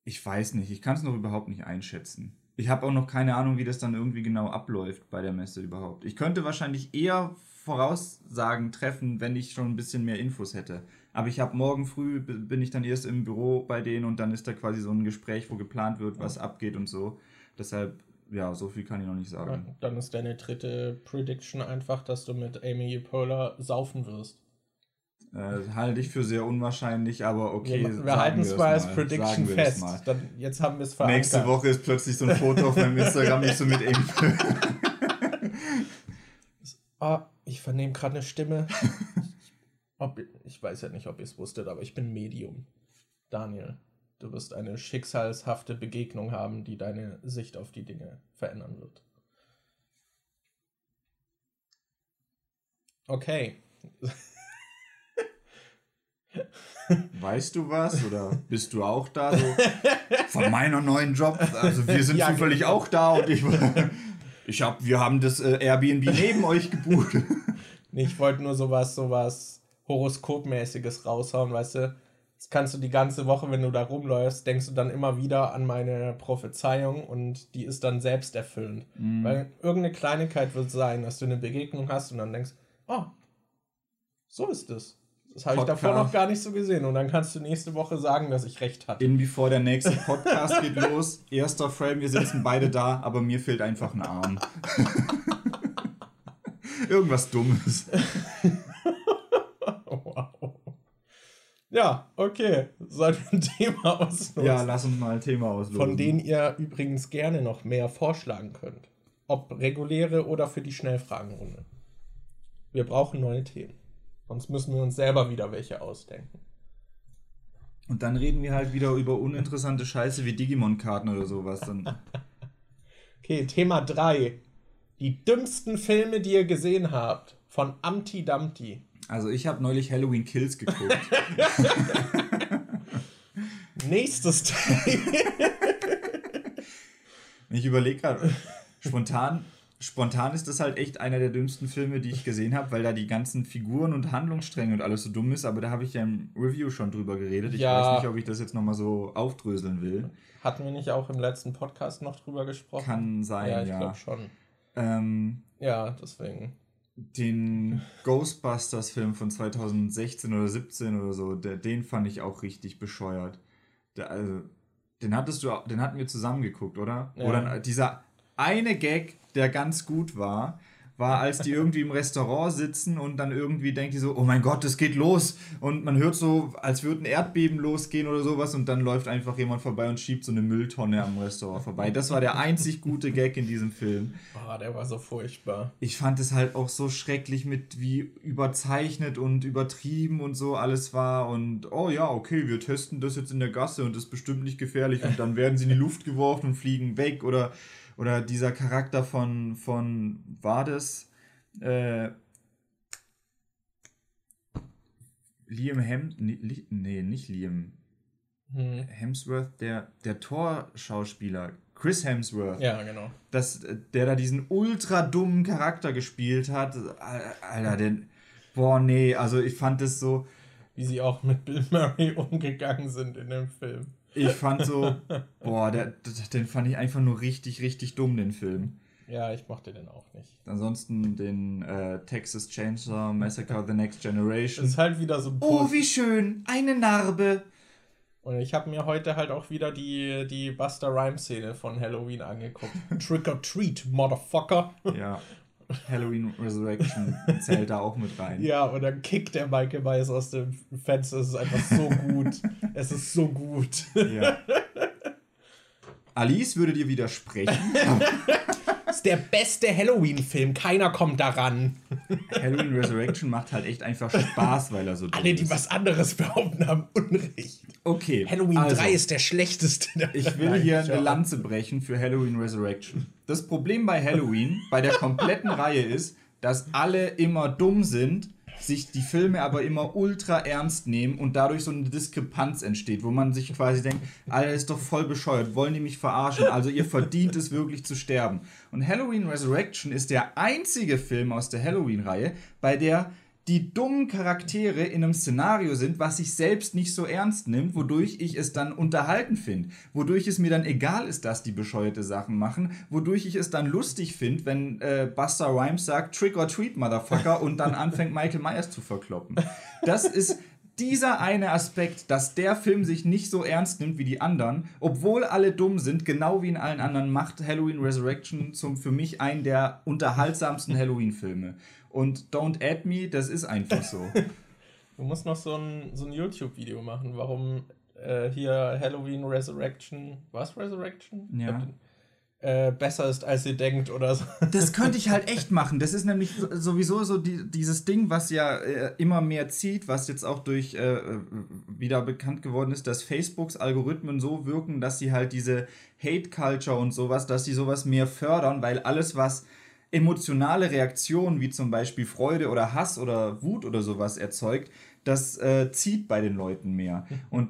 S1: ich weiß nicht, ich kann es noch überhaupt nicht einschätzen. Ich habe auch noch keine Ahnung, wie das dann irgendwie genau abläuft bei der Messe überhaupt. Ich könnte wahrscheinlich eher Voraussagen treffen, wenn ich schon ein bisschen mehr Infos hätte. Aber ich habe morgen früh, bin ich dann erst im Büro bei denen und dann ist da quasi so ein Gespräch, wo geplant wird, was abgeht und so. Deshalb, ja, so viel kann ich noch nicht sagen. Ja,
S2: dann ist deine dritte Prediction einfach, dass du mit Amy Poehler saufen wirst.
S1: Äh, halte ich für sehr unwahrscheinlich, aber okay.
S2: Wir, wir halten es mal als Prediction fest. Dann, jetzt haben wir es verankert.
S1: Nächste Woche ist plötzlich so ein Foto auf meinem Instagram, nicht so mit ihm.
S2: oh, ich vernehme gerade eine Stimme. Ob, ich weiß ja nicht, ob ihr es wusstet, aber ich bin Medium. Daniel, du wirst eine schicksalshafte Begegnung haben, die deine Sicht auf die Dinge verändern wird. Okay.
S1: Weißt du was? Oder bist du auch da? So von meiner neuen Job. Also wir sind ja, zufällig genau. auch da und ich, ich hab, wir haben das äh, Airbnb neben euch gebucht.
S2: Ich wollte nur sowas, sowas Horoskopmäßiges raushauen, weißt du? Das kannst du die ganze Woche, wenn du da rumläufst, denkst du dann immer wieder an meine Prophezeiung und die ist dann selbsterfüllend. Mhm. Weil irgendeine Kleinigkeit wird sein, dass du eine Begegnung hast und dann denkst, oh, so ist es. Das habe ich davor noch gar nicht so gesehen. Und dann kannst du nächste Woche sagen, dass ich recht hatte.
S1: In bevor der nächste Podcast geht los. Erster Frame, wir sitzen beide da, aber mir fehlt einfach ein Arm. Irgendwas Dummes.
S2: wow. Ja, okay. Wir ein Thema auslosen?
S1: Ja, lass uns mal ein Thema auslosen.
S2: Von denen ihr übrigens gerne noch mehr vorschlagen könnt. Ob reguläre oder für die Schnellfragenrunde. Wir brauchen neue Themen. Sonst müssen wir uns selber wieder welche ausdenken.
S1: Und dann reden wir halt wieder über uninteressante Scheiße wie Digimon-Karten oder sowas. Dann.
S2: okay, Thema 3. Die dümmsten Filme, die ihr gesehen habt. Von Amti Dumpty.
S1: Also ich habe neulich Halloween Kills geguckt.
S2: Nächstes Thema.
S1: ich überlege gerade, spontan spontan ist das halt echt einer der dümmsten Filme, die ich gesehen habe, weil da die ganzen Figuren und Handlungsstränge und alles so dumm ist, aber da habe ich ja im Review schon drüber geredet. Ich ja. weiß nicht, ob ich das jetzt nochmal so aufdröseln will.
S2: Hatten wir nicht auch im letzten Podcast noch drüber gesprochen?
S1: Kann sein, ja. Ich ja. glaube schon. Ähm,
S2: ja, deswegen.
S1: Den Ghostbusters-Film von 2016 oder 17 oder so, der, den fand ich auch richtig bescheuert. Der, also, den hattest du, den hatten wir zusammen geguckt, oder? Ja. Oder dieser eine Gag, der ganz gut war, war, als die irgendwie im Restaurant sitzen und dann irgendwie denkt die so, oh mein Gott, es geht los. Und man hört so, als würde ein Erdbeben losgehen oder sowas und dann läuft einfach jemand vorbei und schiebt so eine Mülltonne am Restaurant vorbei. Das war der einzig gute Gag in diesem Film.
S2: Oh, der war so furchtbar.
S1: Ich fand es halt auch so schrecklich mit, wie überzeichnet und übertrieben und so alles war. Und oh ja, okay, wir testen das jetzt in der Gasse und das ist bestimmt nicht gefährlich. Und dann werden sie in die Luft geworfen und fliegen weg oder oder dieser Charakter von, von war das? Äh, Liam Hem, nee, nicht Liam. Hm. Hemsworth, der, der Tor-Schauspieler, Chris Hemsworth.
S2: Ja, genau.
S1: Das, der da diesen ultra dummen Charakter gespielt hat. Alter, den. Boah, nee, also ich fand es so.
S2: Wie sie auch mit Bill Murray umgegangen sind in dem Film.
S1: Ich fand so, boah, der, den fand ich einfach nur richtig, richtig dumm, den Film.
S2: Ja, ich mochte den auch nicht.
S1: Ansonsten den äh, Texas Chainsaw Massacre The Next Generation.
S2: Ist halt wieder so
S1: Oh, wie schön, eine Narbe.
S2: Und ich habe mir heute halt auch wieder die, die Buster Rhyme Szene von Halloween angeguckt. Trick or treat, Motherfucker.
S1: Ja. Halloween Resurrection zählt da auch mit rein.
S2: Ja, und dann kickt der Michael Myers aus dem Fenster. Es ist einfach so gut. es ist so gut. Ja.
S1: Alice würde dir widersprechen.
S2: ist der beste Halloween-Film. Keiner kommt daran.
S1: Halloween Resurrection macht halt echt einfach Spaß, weil er so
S2: Alle, die ist. was anderes behaupten, haben Unrecht.
S1: Okay.
S2: Halloween also, 3 ist der schlechteste.
S1: Ich will hier eine Lanze brechen für Halloween Resurrection. Das Problem bei Halloween, bei der kompletten Reihe ist, dass alle immer dumm sind sich die Filme aber immer ultra ernst nehmen und dadurch so eine Diskrepanz entsteht, wo man sich quasi denkt, Alter, ist doch voll bescheuert, wollen die mich verarschen? Also ihr verdient es wirklich zu sterben. Und Halloween Resurrection ist der einzige Film aus der Halloween-Reihe, bei der die dummen Charaktere in einem Szenario sind, was sich selbst nicht so ernst nimmt, wodurch ich es dann unterhalten finde, wodurch es mir dann egal ist, dass die bescheuerte Sachen machen, wodurch ich es dann lustig finde, wenn äh, Buster Rhymes sagt Trick or Treat, Motherfucker, und dann anfängt Michael Myers zu verkloppen. Das ist dieser eine Aspekt, dass der Film sich nicht so ernst nimmt wie die anderen, obwohl alle dumm sind, genau wie in allen anderen, macht Halloween Resurrection zum für mich einen der unterhaltsamsten Halloween-Filme. Und Don't Add Me, das ist einfach so.
S2: du musst noch so ein, so ein YouTube-Video machen, warum äh, hier Halloween Resurrection, was Resurrection?
S1: Ja.
S2: Äh, besser ist, als ihr denkt oder so.
S1: Das könnte ich halt echt machen. Das ist nämlich sowieso so die, dieses Ding, was ja äh, immer mehr zieht, was jetzt auch durch äh, wieder bekannt geworden ist, dass Facebooks Algorithmen so wirken, dass sie halt diese Hate Culture und sowas, dass sie sowas mehr fördern, weil alles, was emotionale Reaktionen wie zum Beispiel Freude oder Hass oder Wut oder sowas erzeugt, das äh, zieht bei den Leuten mehr. Und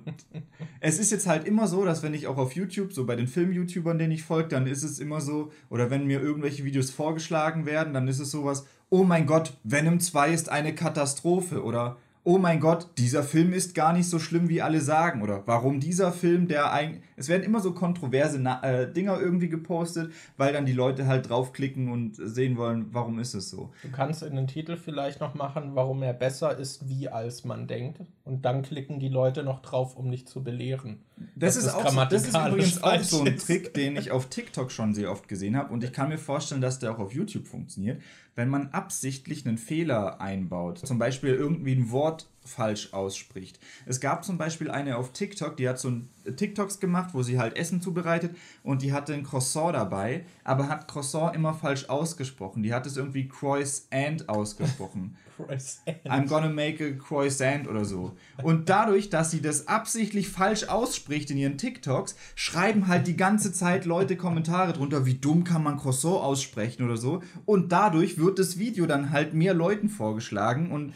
S1: es ist jetzt halt immer so, dass wenn ich auch auf YouTube, so bei den Film-YouTubern, denen ich folge, dann ist es immer so, oder wenn mir irgendwelche Videos vorgeschlagen werden, dann ist es sowas, oh mein Gott, Venom 2 ist eine Katastrophe oder oh mein Gott, dieser Film ist gar nicht so schlimm, wie alle sagen. Oder warum dieser Film, der eigentlich. Es werden immer so kontroverse Na äh, Dinger irgendwie gepostet, weil dann die Leute halt draufklicken und sehen wollen, warum ist es so.
S2: Du kannst in den Titel vielleicht noch machen, warum er besser ist, wie als man denkt. Und dann klicken die Leute noch drauf, um nicht zu belehren.
S1: Das, ist, auch so, das ist übrigens auch so ein Trick, den ich auf TikTok schon sehr oft gesehen habe. Und ich kann mir vorstellen, dass der auch auf YouTube funktioniert wenn man absichtlich einen Fehler einbaut, zum Beispiel irgendwie ein Wort falsch ausspricht. Es gab zum Beispiel eine auf TikTok, die hat so ein TikToks gemacht, wo sie halt Essen zubereitet und die hatte ein Croissant dabei, aber hat Croissant immer falsch ausgesprochen. Die hat es irgendwie Croissant ausgesprochen. croissant. I'm gonna make a croissant oder so. Und dadurch, dass sie das absichtlich falsch ausspricht in ihren TikToks, schreiben halt die ganze Zeit Leute Kommentare drunter, wie dumm kann man Croissant aussprechen oder so. Und dadurch wird das Video dann halt mehr Leuten vorgeschlagen und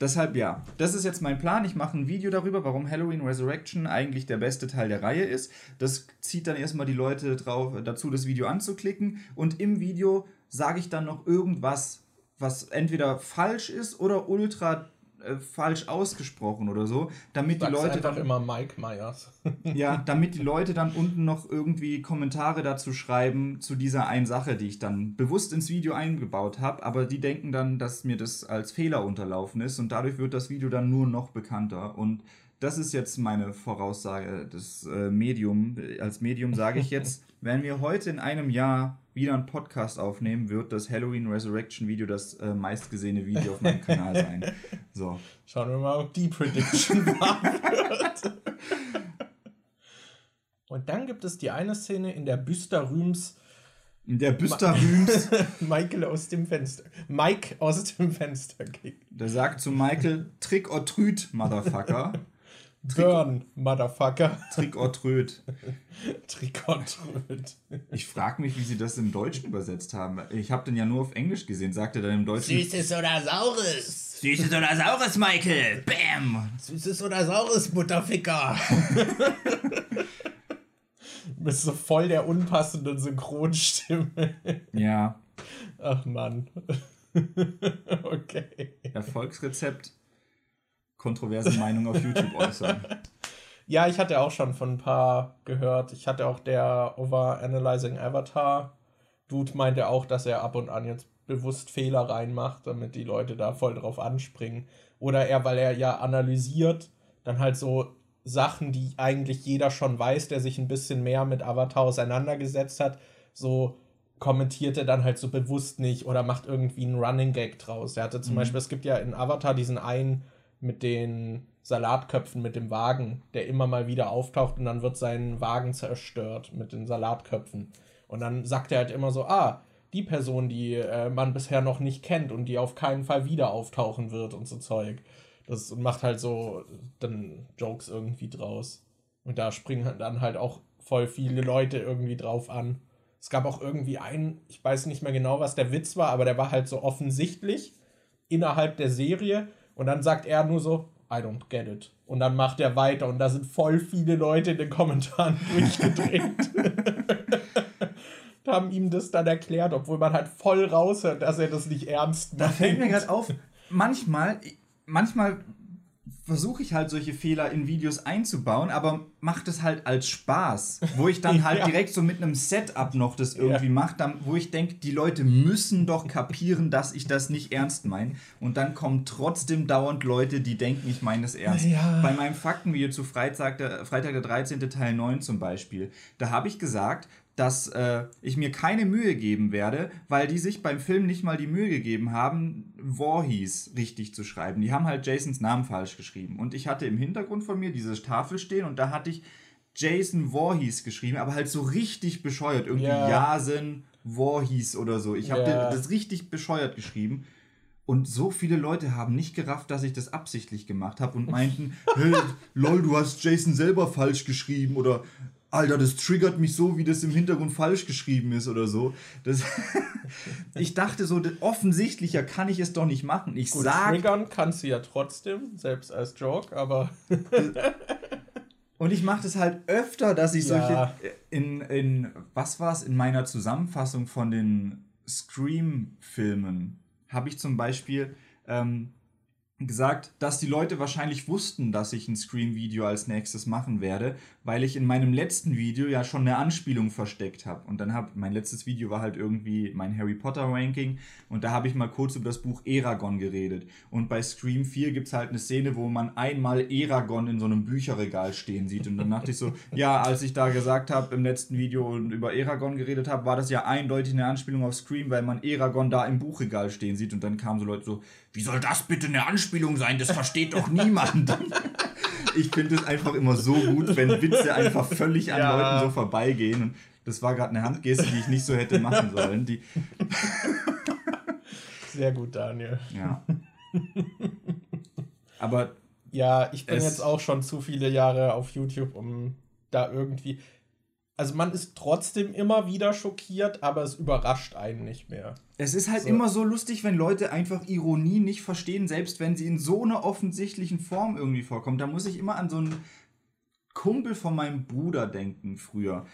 S1: Deshalb ja, das ist jetzt mein Plan. Ich mache ein Video darüber, warum Halloween Resurrection eigentlich der beste Teil der Reihe ist. Das zieht dann erstmal die Leute drauf, dazu, das Video anzuklicken. Und im Video sage ich dann noch irgendwas, was entweder falsch ist oder ultra äh, falsch ausgesprochen oder so, damit Sag's die Leute
S2: dann immer Mike Myers.
S1: ja, damit die Leute dann unten noch irgendwie Kommentare dazu schreiben zu dieser einen Sache, die ich dann bewusst ins Video eingebaut habe, aber die denken dann, dass mir das als Fehler unterlaufen ist und dadurch wird das Video dann nur noch bekannter und das ist jetzt meine Voraussage des äh, Medium. Als Medium sage ich jetzt, wenn wir heute in einem Jahr wieder einen Podcast aufnehmen, wird das Halloween Resurrection Video das äh, meistgesehene Video auf meinem Kanal sein. So.
S2: Schauen wir mal, ob die Prediction wahr wird. Und dann gibt es die eine Szene in der Büster Rühms.
S1: Der Büster Rühms.
S2: Michael aus dem Fenster. Mike aus dem Fenster geht.
S1: Der sagt zu Michael: Trick or Trüt, Motherfucker.
S2: Burn, Motherfucker.
S1: Trick or Tröd.
S2: Trick or Tröd.
S1: Ich frage mich, wie sie das im Deutschen übersetzt haben. Ich habe den ja nur auf Englisch gesehen. Sagt er dann im Deutschen.
S2: Süßes oder Saures?
S1: Süßes oder Saures, Michael? Bam!
S2: Süßes oder Saures, Mutterficker? Mit so voll der unpassenden Synchronstimme.
S1: Ja.
S2: Ach Mann. okay.
S1: Erfolgsrezept kontroverse Meinung auf YouTube äußern.
S2: Ja, ich hatte auch schon von ein paar gehört. Ich hatte auch der Overanalyzing Avatar. Dude meinte auch, dass er ab und an jetzt bewusst Fehler reinmacht, damit die Leute da voll drauf anspringen. Oder er, weil er ja analysiert, dann halt so Sachen, die eigentlich jeder schon weiß, der sich ein bisschen mehr mit Avatar auseinandergesetzt hat, so kommentiert er dann halt so bewusst nicht oder macht irgendwie einen Running Gag draus. Er hatte zum mhm. Beispiel, es gibt ja in Avatar diesen einen mit den Salatköpfen mit dem Wagen, der immer mal wieder auftaucht und dann wird sein Wagen zerstört mit den Salatköpfen. Und dann sagt er halt immer so, ah, die Person, die äh, man bisher noch nicht kennt und die auf keinen Fall wieder auftauchen wird und so Zeug. Das macht halt so dann Jokes irgendwie draus. Und da springen dann halt auch voll viele Leute irgendwie drauf an. Es gab auch irgendwie einen, ich weiß nicht mehr genau, was der Witz war, aber der war halt so offensichtlich innerhalb der Serie und dann sagt er nur so, I don't get it. Und dann macht er weiter und da sind voll viele Leute in den Kommentaren durchgedreht. haben ihm das dann erklärt, obwohl man halt voll raushört, dass er das nicht ernst
S1: macht. Da fällt mir gerade auf, manchmal, manchmal versuche ich halt solche Fehler in Videos einzubauen, aber macht es halt als Spaß, wo ich dann halt ja. direkt so mit einem Setup noch das irgendwie ja. mache, wo ich denke, die Leute müssen doch kapieren, dass ich das nicht ernst meine und dann kommen trotzdem dauernd Leute, die denken, ich meine das ernst. Ja. Bei meinem Faktenvideo zu Freitag der, Freitag der 13. Teil 9 zum Beispiel, da habe ich gesagt, dass äh, ich mir keine Mühe geben werde, weil die sich beim Film nicht mal die Mühe gegeben haben, Voorhees richtig zu schreiben. Die haben halt Jasons Namen falsch geschrieben. Und ich hatte im Hintergrund von mir diese Tafel stehen und da hatte ich Jason Voorhees geschrieben, aber halt so richtig bescheuert. Irgendwie ja. Jasen Voorhees oder so. Ich habe ja. das richtig bescheuert geschrieben. Und so viele Leute haben nicht gerafft, dass ich das absichtlich gemacht habe und meinten, hey, lol, du hast Jason selber falsch geschrieben oder Alter, das triggert mich so, wie das im Hintergrund falsch geschrieben ist oder so. Das ich dachte so, offensichtlicher kann ich es doch nicht machen. Ich Gut, sag,
S2: triggern kannst du ja trotzdem, selbst als Joke, aber.
S1: Und ich mache das halt öfter, dass ich ja. solche. In, in, was war es? In meiner Zusammenfassung von den Scream-Filmen habe ich zum Beispiel. Ähm, gesagt, dass die Leute wahrscheinlich wussten, dass ich ein Scream-Video als nächstes machen werde, weil ich in meinem letzten Video ja schon eine Anspielung versteckt habe. Und dann habe mein letztes Video war halt irgendwie mein Harry Potter Ranking und da habe ich mal kurz über das Buch Eragon geredet. Und bei Scream 4 gibt es halt eine Szene, wo man einmal Eragon in so einem Bücherregal stehen sieht. Und dann dachte ich so, ja, als ich da gesagt habe im letzten Video und über Eragon geredet habe, war das ja eindeutig eine Anspielung auf Scream, weil man Eragon da im Buchregal stehen sieht. Und dann kamen so Leute so, wie soll das bitte eine Anspielung sein? Das versteht doch niemand. ich finde es einfach immer so gut, wenn Witze einfach völlig an ja. Leuten so vorbeigehen. Und das war gerade eine Handgeste, die ich nicht so hätte machen sollen. Die
S2: Sehr gut, Daniel.
S1: Ja. Aber.
S2: Ja, ich bin jetzt auch schon zu viele Jahre auf YouTube, um da irgendwie also man ist trotzdem immer wieder schockiert, aber es überrascht einen nicht mehr.
S1: Es ist halt so. immer so lustig, wenn Leute einfach Ironie nicht verstehen, selbst wenn sie in so einer offensichtlichen Form irgendwie vorkommt. Da muss ich immer an so einen Kumpel von meinem Bruder denken früher.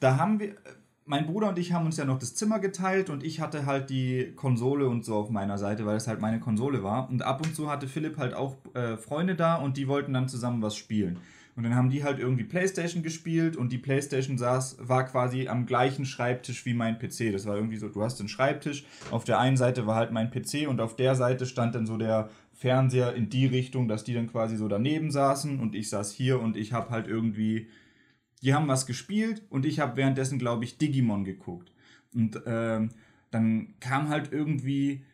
S1: Da haben wir, mein Bruder und ich haben uns ja noch das Zimmer geteilt und ich hatte halt die Konsole und so auf meiner Seite, weil es halt meine Konsole war. Und ab und zu hatte Philipp halt auch äh, Freunde da und die wollten dann zusammen was spielen. Und dann haben die halt irgendwie Playstation gespielt und die Playstation saß, war quasi am gleichen Schreibtisch wie mein PC. Das war irgendwie so, du hast einen Schreibtisch, auf der einen Seite war halt mein PC und auf der Seite stand dann so der Fernseher in die Richtung, dass die dann quasi so daneben saßen und ich saß hier und ich habe halt irgendwie, die haben was gespielt und ich habe währenddessen, glaube ich, Digimon geguckt. Und ähm, dann kam halt irgendwie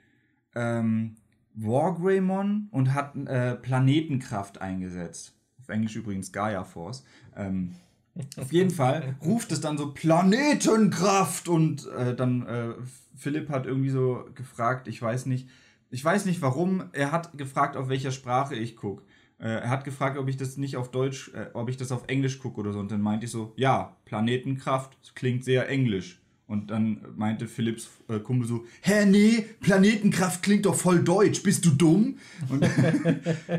S1: ähm, Wargreymon und hat äh, Planetenkraft eingesetzt. Auf Englisch übrigens Gaia Force. Ähm, auf jeden Fall ruft es dann so Planetenkraft und äh, dann äh, Philipp hat irgendwie so gefragt, ich weiß nicht, ich weiß nicht warum, er hat gefragt, auf welcher Sprache ich gucke. Äh, er hat gefragt, ob ich das nicht auf Deutsch, äh, ob ich das auf Englisch gucke oder so. Und dann meinte ich so, ja, Planetenkraft, klingt sehr englisch. Und dann meinte Philipps äh, Kumpel so, hä, nee, Planetenkraft klingt doch voll deutsch, bist du dumm? Und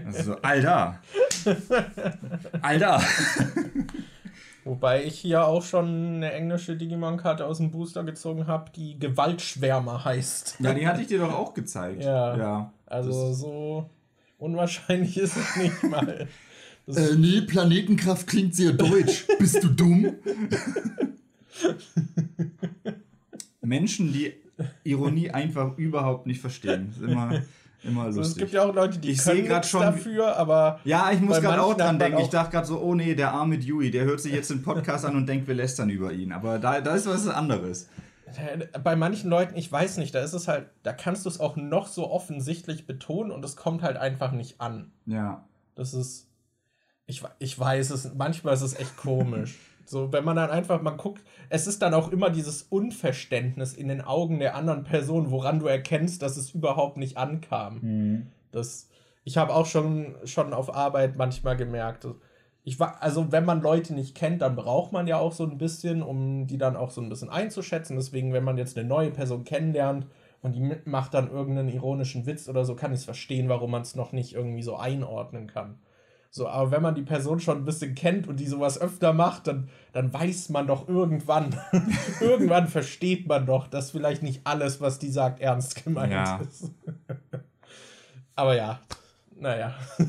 S1: also so, Alter.
S2: Alter. Wobei ich hier auch schon eine englische Digimon-Karte aus dem Booster gezogen habe, die Gewaltschwärmer heißt.
S1: Ja, die hatte ich dir doch auch gezeigt. Ja.
S2: ja also so unwahrscheinlich ist es nicht mal.
S1: äh, nee, Planetenkraft klingt sehr deutsch. Bist du dumm? Menschen, die Ironie einfach überhaupt nicht verstehen. ist immer, immer lustig. Also es gibt ja auch Leute, die ich können nichts schon, dafür, aber. Ja, ich muss gerade auch dran denken. Ich dachte gerade so, oh nee, der arme Dewey, der hört sich jetzt den Podcast an und denkt, wir lästern über ihn. Aber da, da ist was anderes.
S2: Bei manchen Leuten, ich weiß nicht, da ist es halt, da kannst du es auch noch so offensichtlich betonen und es kommt halt einfach nicht an. Ja. Das ist. Ich, ich weiß es, manchmal ist es echt komisch. So, wenn man dann einfach mal guckt, es ist dann auch immer dieses Unverständnis in den Augen der anderen Person, woran du erkennst, dass es überhaupt nicht ankam. Mhm. Das, ich habe auch schon, schon auf Arbeit manchmal gemerkt, ich war, also wenn man Leute nicht kennt, dann braucht man ja auch so ein bisschen, um die dann auch so ein bisschen einzuschätzen. Deswegen, wenn man jetzt eine neue Person kennenlernt und die macht dann irgendeinen ironischen Witz oder so, kann ich es verstehen, warum man es noch nicht irgendwie so einordnen kann. So, aber wenn man die Person schon ein bisschen kennt und die sowas öfter macht, dann, dann weiß man doch irgendwann, irgendwann versteht man doch, dass vielleicht nicht alles, was die sagt, ernst gemeint ja. ist. aber ja, naja.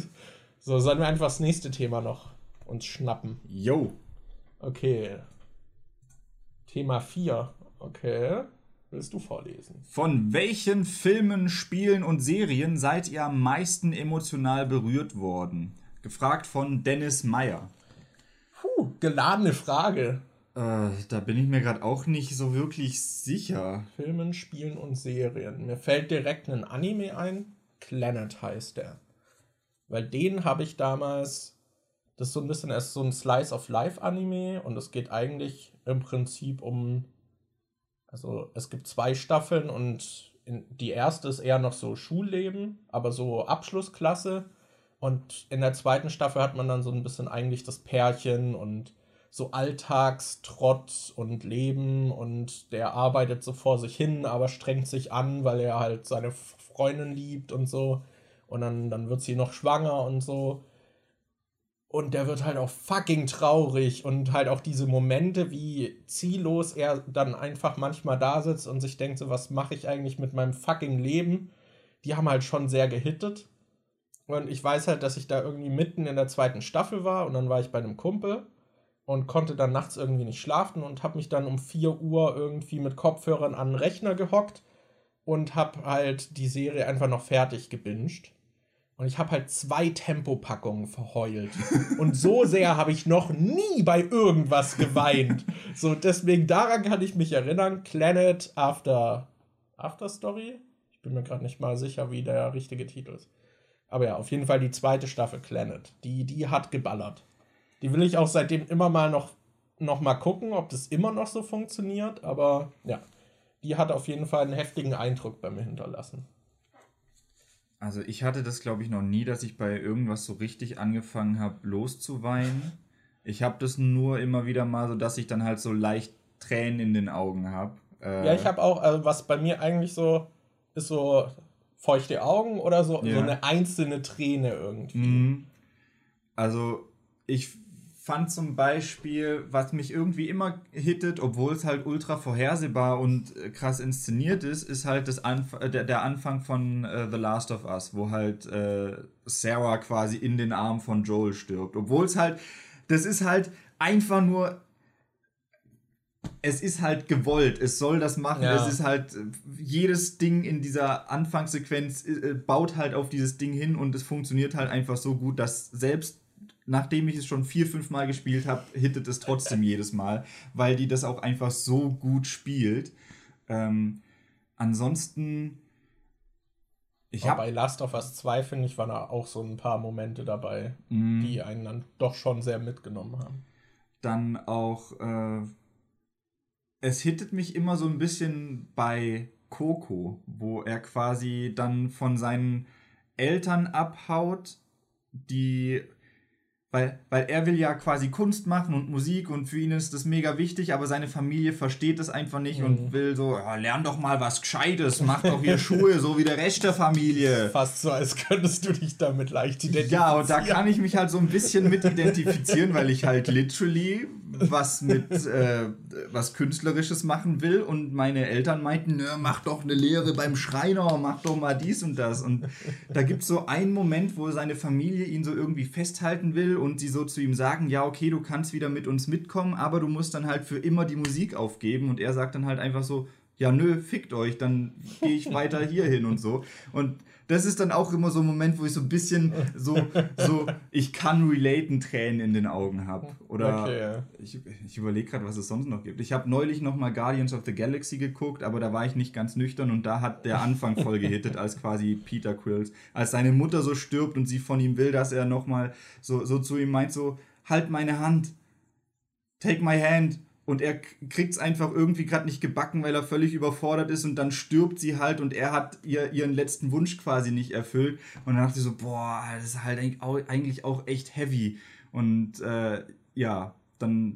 S2: So, sollen wir einfach das nächste Thema noch uns schnappen? Jo. Okay. Thema 4. Okay. Willst du vorlesen?
S1: Von welchen Filmen, Spielen und Serien seid ihr am meisten emotional berührt worden? Gefragt von Dennis Meyer.
S2: Puh, geladene Frage.
S1: Äh, da bin ich mir gerade auch nicht so wirklich sicher.
S2: Filmen, Spielen und Serien. Mir fällt direkt ein Anime ein. Planet heißt der. Weil den habe ich damals. Das ist so ein bisschen erst so ein Slice of Life Anime und es geht eigentlich im Prinzip um. Also es gibt zwei Staffeln und die erste ist eher noch so Schulleben, aber so Abschlussklasse. Und in der zweiten Staffel hat man dann so ein bisschen eigentlich das Pärchen und so Alltagstrott und Leben und der arbeitet so vor sich hin, aber strengt sich an, weil er halt seine Freundin liebt und so. Und dann, dann wird sie noch schwanger und so. Und der wird halt auch fucking traurig und halt auch diese Momente, wie ziellos er dann einfach manchmal da sitzt und sich denkt, so was mache ich eigentlich mit meinem fucking Leben, die haben halt schon sehr gehittet. Und ich weiß halt, dass ich da irgendwie mitten in der zweiten Staffel war und dann war ich bei einem Kumpel und konnte dann nachts irgendwie nicht schlafen und habe mich dann um 4 Uhr irgendwie mit Kopfhörern an den Rechner gehockt und habe halt die Serie einfach noch fertig gebinged. Und ich habe halt zwei Tempopackungen verheult. Und so sehr habe ich noch nie bei irgendwas geweint. So, deswegen daran kann ich mich erinnern. Planet After. After Story? Ich bin mir gerade nicht mal sicher, wie der richtige Titel ist. Aber ja, auf jeden Fall die zweite Staffel Planet. Die, die hat geballert. Die will ich auch seitdem immer mal noch, noch mal gucken, ob das immer noch so funktioniert. Aber ja, die hat auf jeden Fall einen heftigen Eindruck bei mir hinterlassen.
S1: Also ich hatte das, glaube ich, noch nie, dass ich bei irgendwas so richtig angefangen habe, loszuweinen. Ich habe das nur immer wieder mal so, dass ich dann halt so leicht Tränen in den Augen habe.
S2: Äh, ja, ich habe auch, also was bei mir eigentlich so ist so feuchte Augen oder so, ja. so eine einzelne Träne irgendwie. Mhm.
S1: Also ich fand zum Beispiel, was mich irgendwie immer hittet, obwohl es halt ultra vorhersehbar und äh, krass inszeniert ist, ist halt das Anf äh, der, der, Anfang von äh, The Last of Us, wo halt äh, Sarah quasi in den Arm von Joel stirbt. Obwohl es halt, das ist halt einfach nur es ist halt gewollt, es soll das machen, ja. es ist halt, jedes Ding in dieser Anfangssequenz äh, baut halt auf dieses Ding hin und es funktioniert halt einfach so gut, dass selbst nachdem ich es schon vier, fünf Mal gespielt habe, hittet es trotzdem jedes Mal, weil die das auch einfach so gut spielt. Ähm, ansonsten.
S2: Ich habe bei Last of Us 2, finde ich, waren da auch so ein paar Momente dabei, mm. die einen dann doch schon sehr mitgenommen haben.
S1: Dann auch. Äh, es hittet mich immer so ein bisschen bei Coco, wo er quasi dann von seinen Eltern abhaut, die weil, weil er will ja quasi Kunst machen und Musik und für ihn ist das mega wichtig, aber seine Familie versteht das einfach nicht mhm. und will so, ja, lern doch mal was Gescheites, mach doch hier Schuhe, so wie der Rest der Familie.
S2: Fast so, als könntest du dich damit leicht
S1: identifizieren. Ja, und da kann ich mich halt so ein bisschen mit identifizieren, weil ich halt literally was mit äh, was Künstlerisches machen will und meine Eltern meinten, ne, mach doch eine Lehre beim Schreiner, mach doch mal dies und das. Und da gibt es so einen Moment, wo seine Familie ihn so irgendwie festhalten will und sie so zu ihm sagen, ja, okay, du kannst wieder mit uns mitkommen, aber du musst dann halt für immer die Musik aufgeben. Und er sagt dann halt einfach so, ja, nö, fickt euch, dann gehe ich weiter hier hin und so. Und das ist dann auch immer so ein Moment, wo ich so ein bisschen so, so ich kann relaten Tränen in den Augen habe. Oder okay, ja. ich, ich überlege gerade, was es sonst noch gibt. Ich habe neulich nochmal Guardians of the Galaxy geguckt, aber da war ich nicht ganz nüchtern und da hat der Anfang voll gehittet, als quasi Peter Quills, als seine Mutter so stirbt und sie von ihm will, dass er nochmal so, so zu ihm meint, so, halt meine Hand, take my hand und er kriegt es einfach irgendwie gerade nicht gebacken, weil er völlig überfordert ist und dann stirbt sie halt und er hat ihr ihren letzten Wunsch quasi nicht erfüllt und dann dachte ich so, boah, das ist halt eigentlich auch echt heavy und äh, ja, dann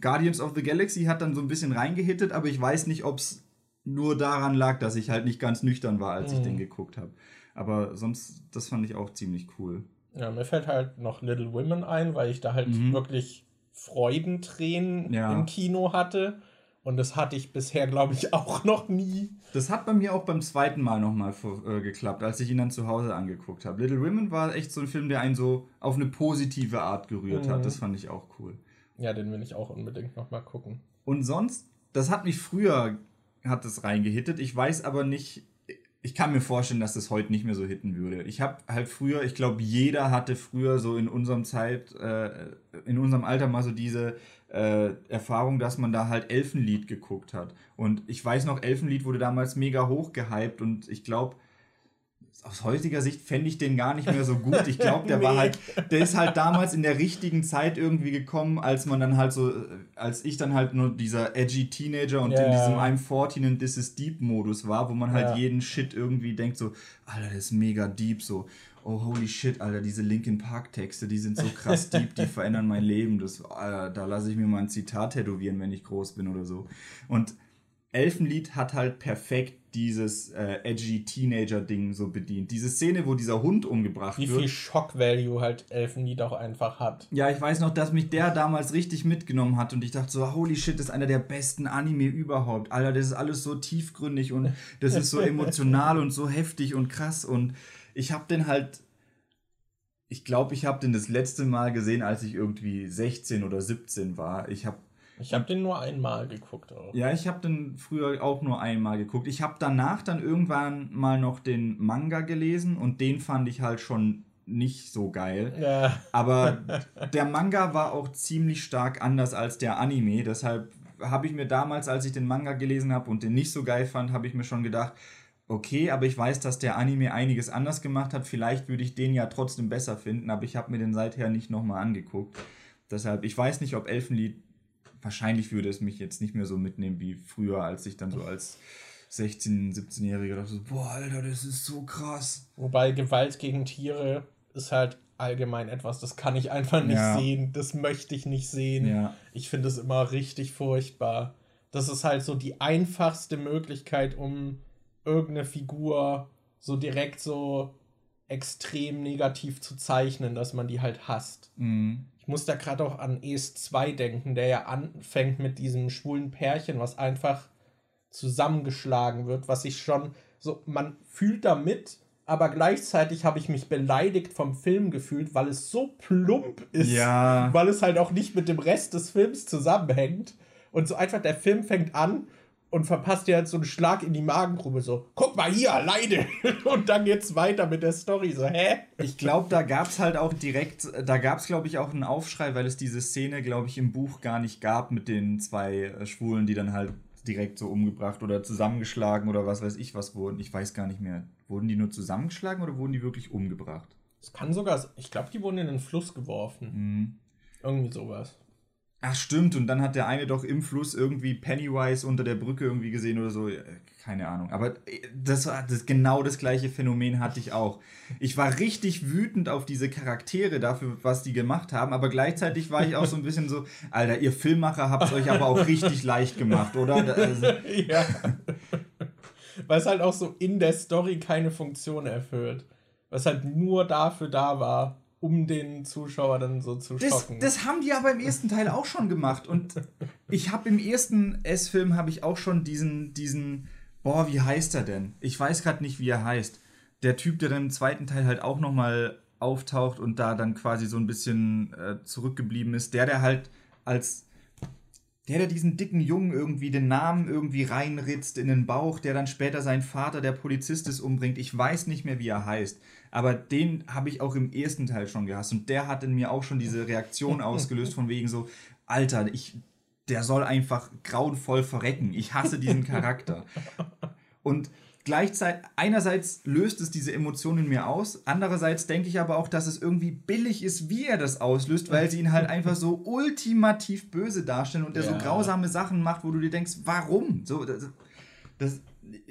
S1: Guardians of the Galaxy hat dann so ein bisschen reingehittet, aber ich weiß nicht, ob es nur daran lag, dass ich halt nicht ganz nüchtern war, als mhm. ich den geguckt habe. Aber sonst, das fand ich auch ziemlich cool.
S2: Ja, mir fällt halt noch Little Women ein, weil ich da halt mhm. wirklich Freudentränen ja. im Kino hatte. Und das hatte ich bisher, glaube ich, auch noch nie.
S1: Das hat bei mir auch beim zweiten Mal nochmal äh, geklappt, als ich ihn dann zu Hause angeguckt habe. Little Women war echt so ein Film, der einen so auf eine positive Art gerührt mhm. hat. Das fand ich auch cool.
S2: Ja, den will ich auch unbedingt nochmal gucken.
S1: Und sonst, das hat mich früher, hat es reingehittet. Ich weiß aber nicht, ich kann mir vorstellen, dass das heute nicht mehr so hitten würde. Ich habe halt früher, ich glaube, jeder hatte früher so in unserem Zeit, äh, in unserem Alter mal so diese äh, Erfahrung, dass man da halt Elfenlied geguckt hat. Und ich weiß noch, Elfenlied wurde damals mega hoch gehypt und ich glaube, aus heutiger Sicht fände ich den gar nicht mehr so gut. Ich glaube, der nee. war halt, der ist halt damals in der richtigen Zeit irgendwie gekommen, als man dann halt so, als ich dann halt nur dieser edgy Teenager und yeah. in diesem I'm 14 and This is Deep Modus war, wo man halt ja. jeden Shit irgendwie denkt so, Alter, das ist mega deep, so, oh holy shit, Alter, diese Linkin Park Texte, die sind so krass deep, die verändern mein Leben. Das, Alter, da lasse ich mir mal ein Zitat tätowieren, wenn ich groß bin oder so. Und Elfenlied hat halt perfekt dieses äh, edgy Teenager-Ding so bedient. Diese Szene, wo dieser Hund umgebracht
S2: Wie wird. Wie viel Shock-Value halt Elfenlied auch einfach hat.
S1: Ja, ich weiß noch, dass mich der damals richtig mitgenommen hat und ich dachte so, holy shit, das ist einer der besten Anime überhaupt. Alter, das ist alles so tiefgründig und das ist so emotional und so heftig und krass und ich hab den halt ich glaube, ich habe den das letzte Mal gesehen, als ich irgendwie 16 oder 17 war. Ich habe
S2: ich habe den nur einmal geguckt
S1: auch. Ja, ich habe den früher auch nur einmal geguckt. Ich habe danach dann irgendwann mal noch den Manga gelesen und den fand ich halt schon nicht so geil. Ja. Aber der Manga war auch ziemlich stark anders als der Anime. Deshalb habe ich mir damals, als ich den Manga gelesen habe und den nicht so geil fand, habe ich mir schon gedacht, okay, aber ich weiß, dass der Anime einiges anders gemacht hat. Vielleicht würde ich den ja trotzdem besser finden, aber ich habe mir den seither nicht nochmal angeguckt. Deshalb, ich weiß nicht, ob Elfenlied wahrscheinlich würde es mich jetzt nicht mehr so mitnehmen wie früher, als ich dann so als 16-, 17-Jähriger dachte, so, boah, Alter, das ist so krass.
S2: Wobei Gewalt gegen Tiere ist halt allgemein etwas, das kann ich einfach nicht ja. sehen, das möchte ich nicht sehen. Ja. Ich finde es immer richtig furchtbar. Das ist halt so die einfachste Möglichkeit, um irgendeine Figur so direkt so extrem negativ zu zeichnen, dass man die halt hasst. Mhm. Ich muss da gerade auch an Es 2 denken, der ja anfängt mit diesem schwulen Pärchen, was einfach zusammengeschlagen wird, was ich schon so, man fühlt damit, aber gleichzeitig habe ich mich beleidigt vom Film gefühlt, weil es so plump ist, ja. weil es halt auch nicht mit dem Rest des Films zusammenhängt. Und so einfach der Film fängt an und verpasst dir halt so einen Schlag in die Magengrube, so, guck mal hier, alleine. und dann geht's weiter mit der Story, so, hä?
S1: Ich glaube, da gab's halt auch direkt, da gab's, glaube ich, auch einen Aufschrei, weil es diese Szene, glaube ich, im Buch gar nicht gab mit den zwei äh, Schwulen, die dann halt direkt so umgebracht oder zusammengeschlagen oder was weiß ich was wurden. Ich weiß gar nicht mehr. Wurden die nur zusammengeschlagen oder wurden die wirklich umgebracht?
S2: Es kann sogar, ich glaube, die wurden in den Fluss geworfen. Mhm. Irgendwie sowas.
S1: Ach stimmt, und dann hat der eine doch im Fluss irgendwie Pennywise unter der Brücke irgendwie gesehen oder so. Keine Ahnung. Aber äh, das war das, genau das gleiche Phänomen hatte ich auch. Ich war richtig wütend auf diese Charaktere dafür, was die gemacht haben, aber gleichzeitig war ich auch so ein bisschen so, Alter, ihr Filmmacher habt es euch aber auch richtig leicht gemacht, oder? Also, ja.
S2: Weil es halt auch so in der Story keine Funktion erfüllt. Was halt nur dafür da war, um den Zuschauer dann so zu
S1: schocken. Das, das haben die aber im ersten Teil auch schon gemacht. Und ich habe im ersten S-Film habe ich auch schon diesen, diesen, boah, wie heißt er denn? Ich weiß gerade nicht, wie er heißt. Der Typ, der dann im zweiten Teil halt auch nochmal auftaucht und da dann quasi so ein bisschen äh, zurückgeblieben ist. Der, der halt als der, der diesen dicken Jungen irgendwie den Namen irgendwie reinritzt in den Bauch, der dann später seinen Vater, der Polizist ist, umbringt. Ich weiß nicht mehr, wie er heißt. Aber den habe ich auch im ersten Teil schon gehasst. Und der hat in mir auch schon diese Reaktion ausgelöst, von wegen so, Alter, ich, der soll einfach grauenvoll verrecken. Ich hasse diesen Charakter. Und gleichzeitig, einerseits löst es diese Emotionen in mir aus, andererseits denke ich aber auch, dass es irgendwie billig ist, wie er das auslöst, weil sie ihn halt einfach so ultimativ böse darstellen und er ja. so grausame Sachen macht, wo du dir denkst, warum? So, das, das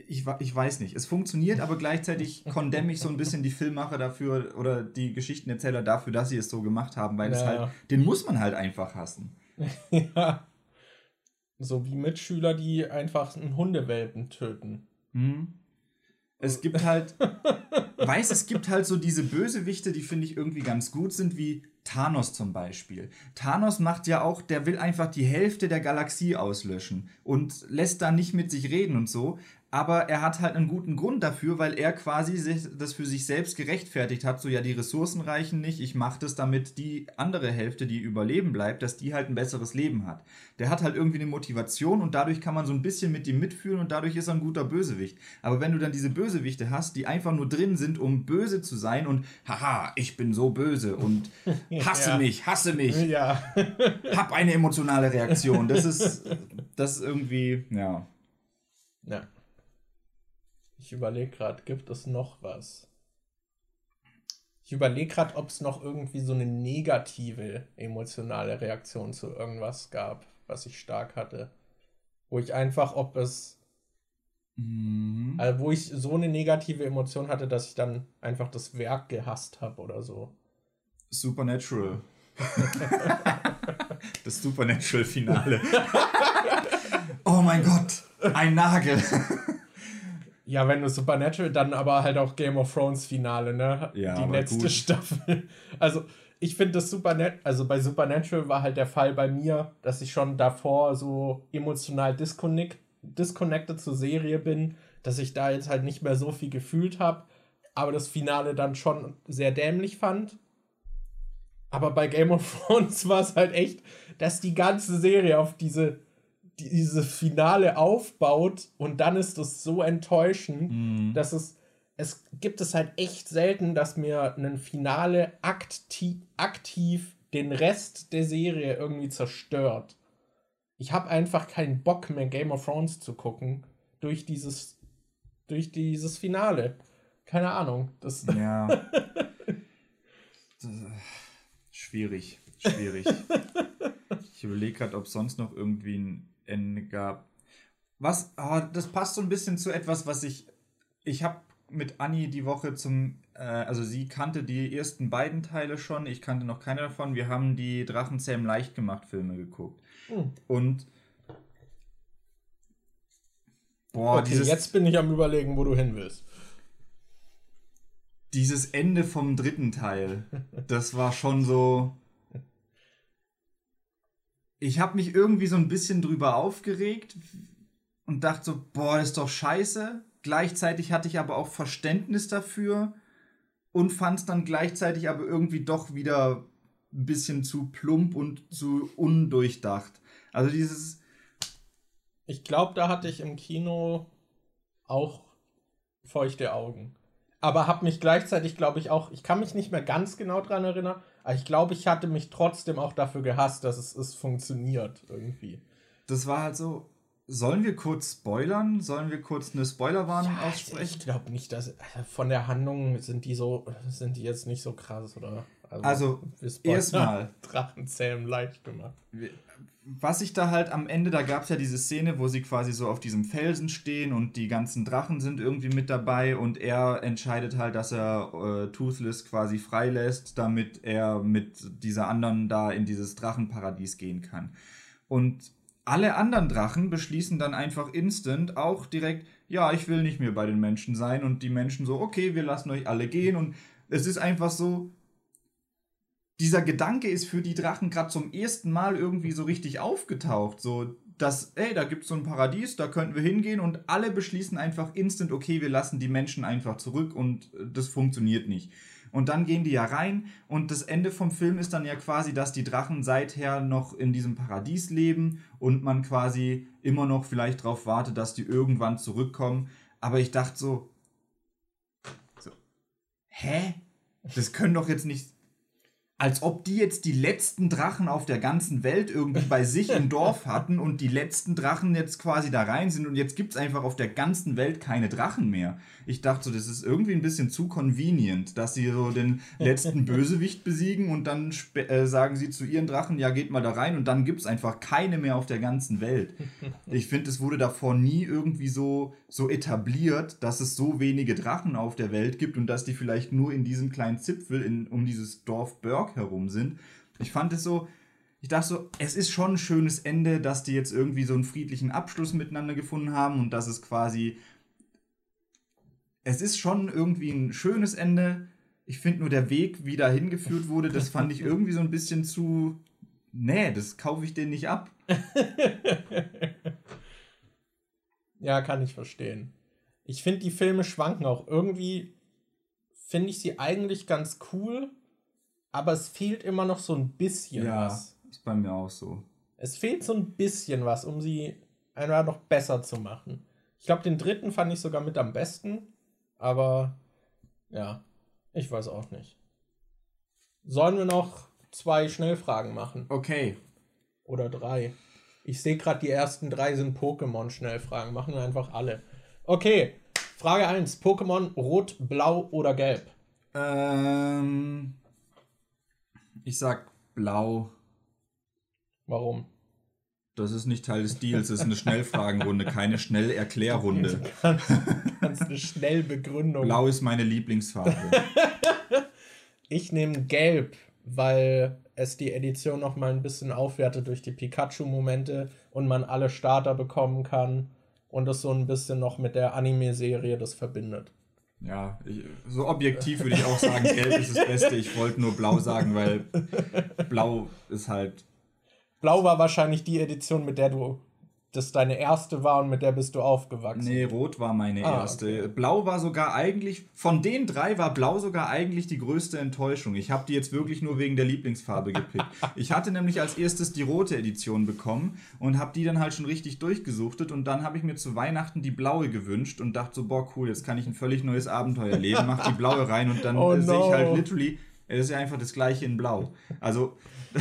S1: ich, ich weiß nicht. Es funktioniert, aber gleichzeitig kondemne ich so ein bisschen die Filmmacher dafür oder die Geschichtenerzähler dafür, dass sie es so gemacht haben, weil ja. es halt, den muss man halt einfach hassen. ja.
S2: So wie Mitschüler, die einfach einen Hundewelpen töten. Mhm.
S1: Es gibt halt, weiß, es gibt halt so diese Bösewichte, die finde ich irgendwie ganz gut sind, wie Thanos zum Beispiel. Thanos macht ja auch, der will einfach die Hälfte der Galaxie auslöschen und lässt da nicht mit sich reden und so aber er hat halt einen guten Grund dafür, weil er quasi sich, das für sich selbst gerechtfertigt hat, so ja, die Ressourcen reichen nicht, ich mache das, damit die andere Hälfte, die überleben bleibt, dass die halt ein besseres Leben hat. Der hat halt irgendwie eine Motivation und dadurch kann man so ein bisschen mit ihm mitfühlen und dadurch ist er ein guter Bösewicht. Aber wenn du dann diese Bösewichte hast, die einfach nur drin sind, um böse zu sein und haha, ich bin so böse und hasse ja. mich, hasse mich, ja. hab eine emotionale Reaktion, das ist, das ist irgendwie, ja.
S2: Ja. Ich überlege gerade, gibt es noch was? Ich überlege gerade, ob es noch irgendwie so eine negative emotionale Reaktion zu irgendwas gab, was ich stark hatte. Wo ich einfach, ob es. Mhm. Also wo ich so eine negative Emotion hatte, dass ich dann einfach das Werk gehasst habe oder so.
S1: Supernatural. das Supernatural-Finale. oh mein Gott, ein Nagel.
S2: Ja, wenn du Supernatural, dann aber halt auch Game of Thrones Finale, ne? Ja, Die letzte gut. Staffel. Also, ich finde das Supernatural, also bei Supernatural war halt der Fall bei mir, dass ich schon davor so emotional disconnect, disconnected zur Serie bin, dass ich da jetzt halt nicht mehr so viel gefühlt habe, aber das Finale dann schon sehr dämlich fand. Aber bei Game of Thrones war es halt echt, dass die ganze Serie auf diese dieses Finale aufbaut und dann ist es so enttäuschend, mhm. dass es es gibt es halt echt selten, dass mir ein Finale aktiv, aktiv den Rest der Serie irgendwie zerstört. Ich habe einfach keinen Bock mehr Game of Thrones zu gucken durch dieses durch dieses Finale. Keine Ahnung, das Ja.
S1: schwierig, schwierig. ich überlege gerade, ob sonst noch irgendwie ein Ende gab. Was, oh, das passt so ein bisschen zu etwas, was ich, ich habe mit Anni die Woche zum, äh, also sie kannte die ersten beiden Teile schon, ich kannte noch keine davon. Wir haben die Drachenzähm leicht gemacht Filme geguckt. Mhm. Und
S2: boah, okay, dieses, jetzt bin ich am überlegen, wo du hin willst.
S1: Dieses Ende vom dritten Teil, das war schon so ich habe mich irgendwie so ein bisschen drüber aufgeregt und dachte so, boah, das ist doch scheiße. Gleichzeitig hatte ich aber auch Verständnis dafür und fand es dann gleichzeitig aber irgendwie doch wieder ein bisschen zu plump und zu undurchdacht. Also dieses.
S2: Ich glaube, da hatte ich im Kino auch feuchte Augen. Aber habe mich gleichzeitig, glaube ich, auch, ich kann mich nicht mehr ganz genau dran erinnern, aber ich glaube, ich hatte mich trotzdem auch dafür gehasst, dass es, es funktioniert irgendwie.
S1: Das war halt so, Sollen wir kurz spoilern? Sollen wir kurz eine Spoilerwarnung
S2: ja,
S1: aussprechen?
S2: Ich glaube nicht, dass von der Handlung sind die so, sind die jetzt nicht so krass, oder?
S1: Also, also erstmal.
S2: Drachenzähmen leicht gemacht.
S1: Was ich da halt am Ende, da gab es ja diese Szene, wo sie quasi so auf diesem Felsen stehen und die ganzen Drachen sind irgendwie mit dabei und er entscheidet halt, dass er äh, Toothless quasi freilässt, damit er mit dieser anderen da in dieses Drachenparadies gehen kann. Und alle anderen Drachen beschließen dann einfach instant auch direkt, ja, ich will nicht mehr bei den Menschen sein. Und die Menschen so, okay, wir lassen euch alle gehen. Und es ist einfach so, dieser Gedanke ist für die Drachen gerade zum ersten Mal irgendwie so richtig aufgetaucht, so dass, ey, da gibt es so ein Paradies, da könnten wir hingehen. Und alle beschließen einfach instant, okay, wir lassen die Menschen einfach zurück. Und äh, das funktioniert nicht. Und dann gehen die ja rein und das Ende vom Film ist dann ja quasi, dass die Drachen seither noch in diesem Paradies leben und man quasi immer noch vielleicht darauf wartet, dass die irgendwann zurückkommen. Aber ich dachte so, so hä? Das können doch jetzt nicht als ob die jetzt die letzten Drachen auf der ganzen Welt irgendwie bei sich im Dorf hatten und die letzten Drachen jetzt quasi da rein sind und jetzt gibt es einfach auf der ganzen Welt keine Drachen mehr. Ich dachte so, das ist irgendwie ein bisschen zu convenient, dass sie so den letzten Bösewicht besiegen und dann äh, sagen sie zu ihren Drachen, ja, geht mal da rein und dann gibt es einfach keine mehr auf der ganzen Welt. Ich finde, es wurde davor nie irgendwie so, so etabliert, dass es so wenige Drachen auf der Welt gibt und dass die vielleicht nur in diesem kleinen Zipfel in, um dieses Dorf Herum sind. Ich fand es so, ich dachte so, es ist schon ein schönes Ende, dass die jetzt irgendwie so einen friedlichen Abschluss miteinander gefunden haben und dass es quasi. Es ist schon irgendwie ein schönes Ende. Ich finde nur der Weg, wie da hingeführt wurde, das fand ich irgendwie so ein bisschen zu. Nee, das kaufe ich denen nicht ab.
S2: ja, kann ich verstehen. Ich finde, die Filme schwanken auch. Irgendwie finde ich sie eigentlich ganz cool, aber es fehlt immer noch so ein bisschen
S1: ja, was. Ist bei mir auch so.
S2: Es fehlt so ein bisschen was, um sie einfach noch besser zu machen. Ich glaube, den dritten fand ich sogar mit am besten, aber ja, ich weiß auch nicht. Sollen wir noch zwei Schnellfragen machen?
S1: Okay.
S2: Oder drei. Ich sehe gerade, die ersten drei sind Pokémon-Schnellfragen. Machen wir einfach alle. Okay, Frage 1. Pokémon rot, blau oder gelb?
S1: Ähm, ich sag blau.
S2: Warum?
S1: Das ist nicht Teil des Deals, das ist eine Schnellfragenrunde, keine Schnellerklärrunde.
S2: Kannst, kannst eine Schnellbegründung.
S1: Blau ist meine Lieblingsfarbe.
S2: ich nehme gelb, weil es die Edition noch mal ein bisschen aufwertet durch die Pikachu-Momente und man alle Starter bekommen kann und es so ein bisschen noch mit der Anime-Serie das verbindet.
S1: Ja, ich, so objektiv würde ich auch sagen, gelb ist das Beste. Ich wollte nur blau sagen, weil blau ist halt.
S2: Blau war wahrscheinlich die Edition, mit der du das deine erste war und mit der bist du aufgewachsen.
S1: Nee, rot war meine ah, erste. Okay. Blau war sogar eigentlich, von den drei war blau sogar eigentlich die größte Enttäuschung. Ich habe die jetzt wirklich nur wegen der Lieblingsfarbe gepickt. ich hatte nämlich als erstes die rote Edition bekommen und habe die dann halt schon richtig durchgesuchtet und dann habe ich mir zu Weihnachten die blaue gewünscht und dachte so, boah cool, jetzt kann ich ein völlig neues Abenteuer leben, mach die blaue rein und dann oh no. sehe ich halt literally, es ist ja einfach das gleiche in blau. Also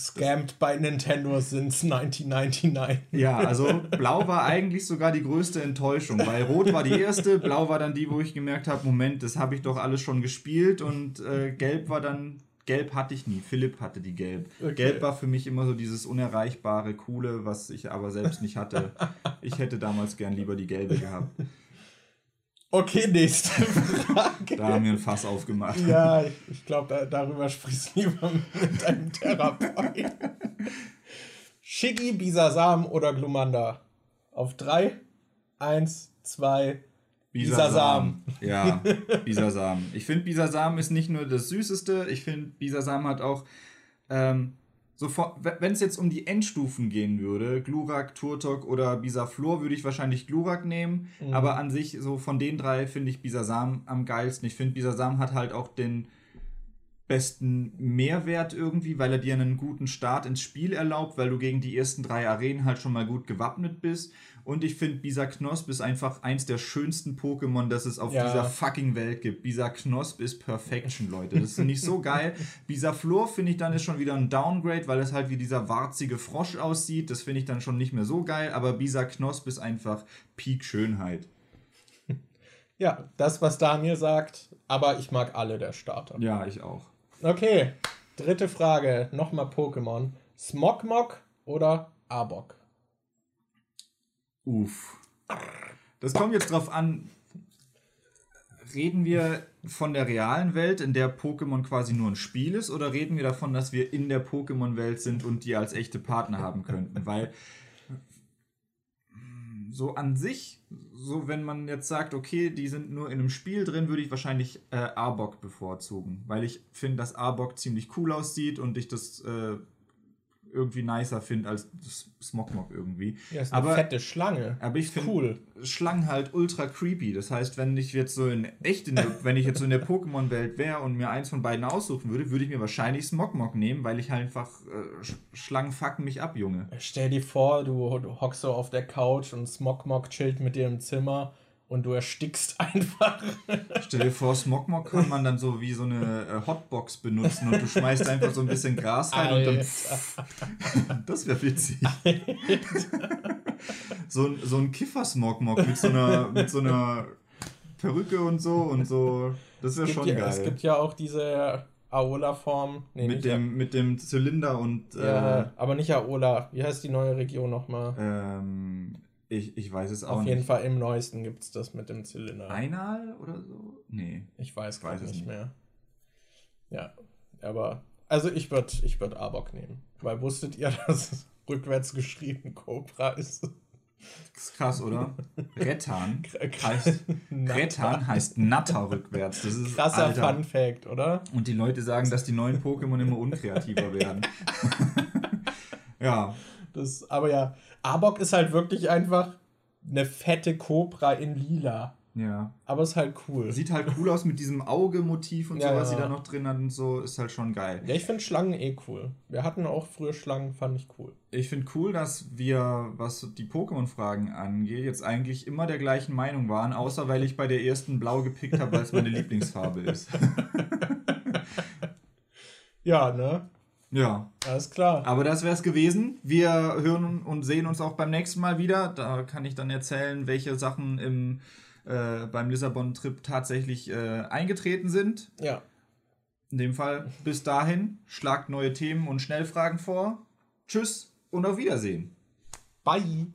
S2: Scammed bei Nintendo since 1999.
S1: Ja, also blau war eigentlich sogar die größte Enttäuschung, weil rot war die erste, blau war dann die, wo ich gemerkt habe, Moment, das habe ich doch alles schon gespielt und äh, gelb war dann, gelb hatte ich nie, Philipp hatte die gelb. Okay. Gelb war für mich immer so dieses unerreichbare, coole, was ich aber selbst nicht hatte. Ich hätte damals gern lieber die gelbe gehabt.
S2: Okay, nächste Frage.
S1: Da haben wir ein Fass aufgemacht.
S2: Ja, ich glaube, da, darüber sprichst du lieber mit deinem Therapeut. Shiggy, Bisasam oder Glumanda? Auf drei, eins, zwei,
S1: Bisasam. Ja, Bisasam. Ich finde, Bisasam ist nicht nur das Süßeste, ich finde, Bisasam hat auch ähm, wenn es jetzt um die Endstufen gehen würde, Glurak, Turtok oder Bisaflor, würde ich wahrscheinlich Glurak nehmen. Mhm. Aber an sich, so von den drei, finde ich Bisasam am geilsten. Ich finde, Bisasam hat halt auch den, besten Mehrwert irgendwie, weil er dir einen guten Start ins Spiel erlaubt, weil du gegen die ersten drei Arenen halt schon mal gut gewappnet bist. Und ich finde, Bisa Knosp ist einfach eins der schönsten Pokémon, das es auf ja. dieser fucking Welt gibt. Bisa Knosp ist Perfection, Leute. Das ist nicht so geil. Bisa Flor finde ich dann ist schon wieder ein Downgrade, weil es halt wie dieser warzige Frosch aussieht. Das finde ich dann schon nicht mehr so geil. Aber Bisa Knosp ist einfach Peak Schönheit.
S2: Ja, das, was Daniel sagt, aber ich mag alle der Starter.
S1: Ja, ich auch.
S2: Okay, dritte Frage. Nochmal Pokémon. Smogmog oder Arbok?
S1: Uff. Das kommt jetzt drauf an. Reden wir von der realen Welt, in der Pokémon quasi nur ein Spiel ist, oder reden wir davon, dass wir in der Pokémon-Welt sind und die als echte Partner haben könnten? Weil so an sich, so wenn man jetzt sagt, okay, die sind nur in einem Spiel drin, würde ich wahrscheinlich äh, Arbok bevorzugen, weil ich finde, dass Arbok ziemlich cool aussieht und ich das äh, irgendwie nicer finde als Smogmog irgendwie.
S2: Ja, ist eine aber, fette Schlange.
S1: Aber ich finde cool. Schlangen halt ultra creepy. Das heißt, wenn ich jetzt so in echt in der, wenn ich jetzt so in der Pokémon-Welt wäre und mir eins von beiden aussuchen würde, würde ich mir wahrscheinlich Smogmog nehmen, weil ich halt einfach äh, Schlangen fucken mich ab, Junge.
S2: Stell dir vor, du, du hockst so auf der Couch und Smogmog chillt mit dir im Zimmer und du erstickst einfach.
S1: Stell dir vor, Smogmog kann man dann so wie so eine äh, Hotbox benutzen und du schmeißt einfach so ein bisschen Gras rein Alter. und dann. das wäre witzig. so, so ein Kiffer-Smogmog mit so einer, mit so einer Perücke und so und so. Das wäre schon
S2: ja,
S1: geil.
S2: Es gibt ja auch diese Aola-Form.
S1: Nee, mit, dem, mit dem Zylinder und.
S2: Ja, äh, aber nicht Aola. Wie heißt die neue Region nochmal?
S1: Ähm. Ich, ich weiß es auch
S2: nicht. Auf jeden Fall im neuesten gibt es das mit dem Zylinder.
S1: Einal oder so? Nee.
S2: Ich weiß, weiß es nicht mehr. Ja, aber. Also ich würde ich würd Arbok nehmen. Weil wusstet ihr, dass es rückwärts geschrieben Cobra ist?
S1: Das ist krass, oder? Rettan heißt, Rettan heißt Natter rückwärts. Das ist
S2: Krasser Alter. Fun Fact, oder?
S1: Und die Leute sagen, dass die neuen Pokémon immer unkreativer werden. ja.
S2: Das, aber ja, Arbok ist halt wirklich einfach eine fette Cobra in lila.
S1: Ja.
S2: Aber ist halt cool.
S1: Sieht halt cool aus mit diesem Auge-Motiv und ja, so, was ja. sie da noch drin hat und so, ist halt schon geil.
S2: Ja, ich finde Schlangen eh cool. Wir hatten auch früher Schlangen, fand ich cool.
S1: Ich finde cool, dass wir, was die Pokémon-Fragen angeht, jetzt eigentlich immer der gleichen Meinung waren, außer weil ich bei der ersten blau gepickt habe, weil es meine Lieblingsfarbe ist.
S2: ja, ne?
S1: Ja.
S2: Alles klar.
S1: Aber das wäre es gewesen. Wir hören und sehen uns auch beim nächsten Mal wieder. Da kann ich dann erzählen, welche Sachen im, äh, beim Lissabon-Trip tatsächlich äh, eingetreten sind.
S2: Ja.
S1: In dem Fall bis dahin, schlagt neue Themen und Schnellfragen vor. Tschüss und auf Wiedersehen.
S2: Bye.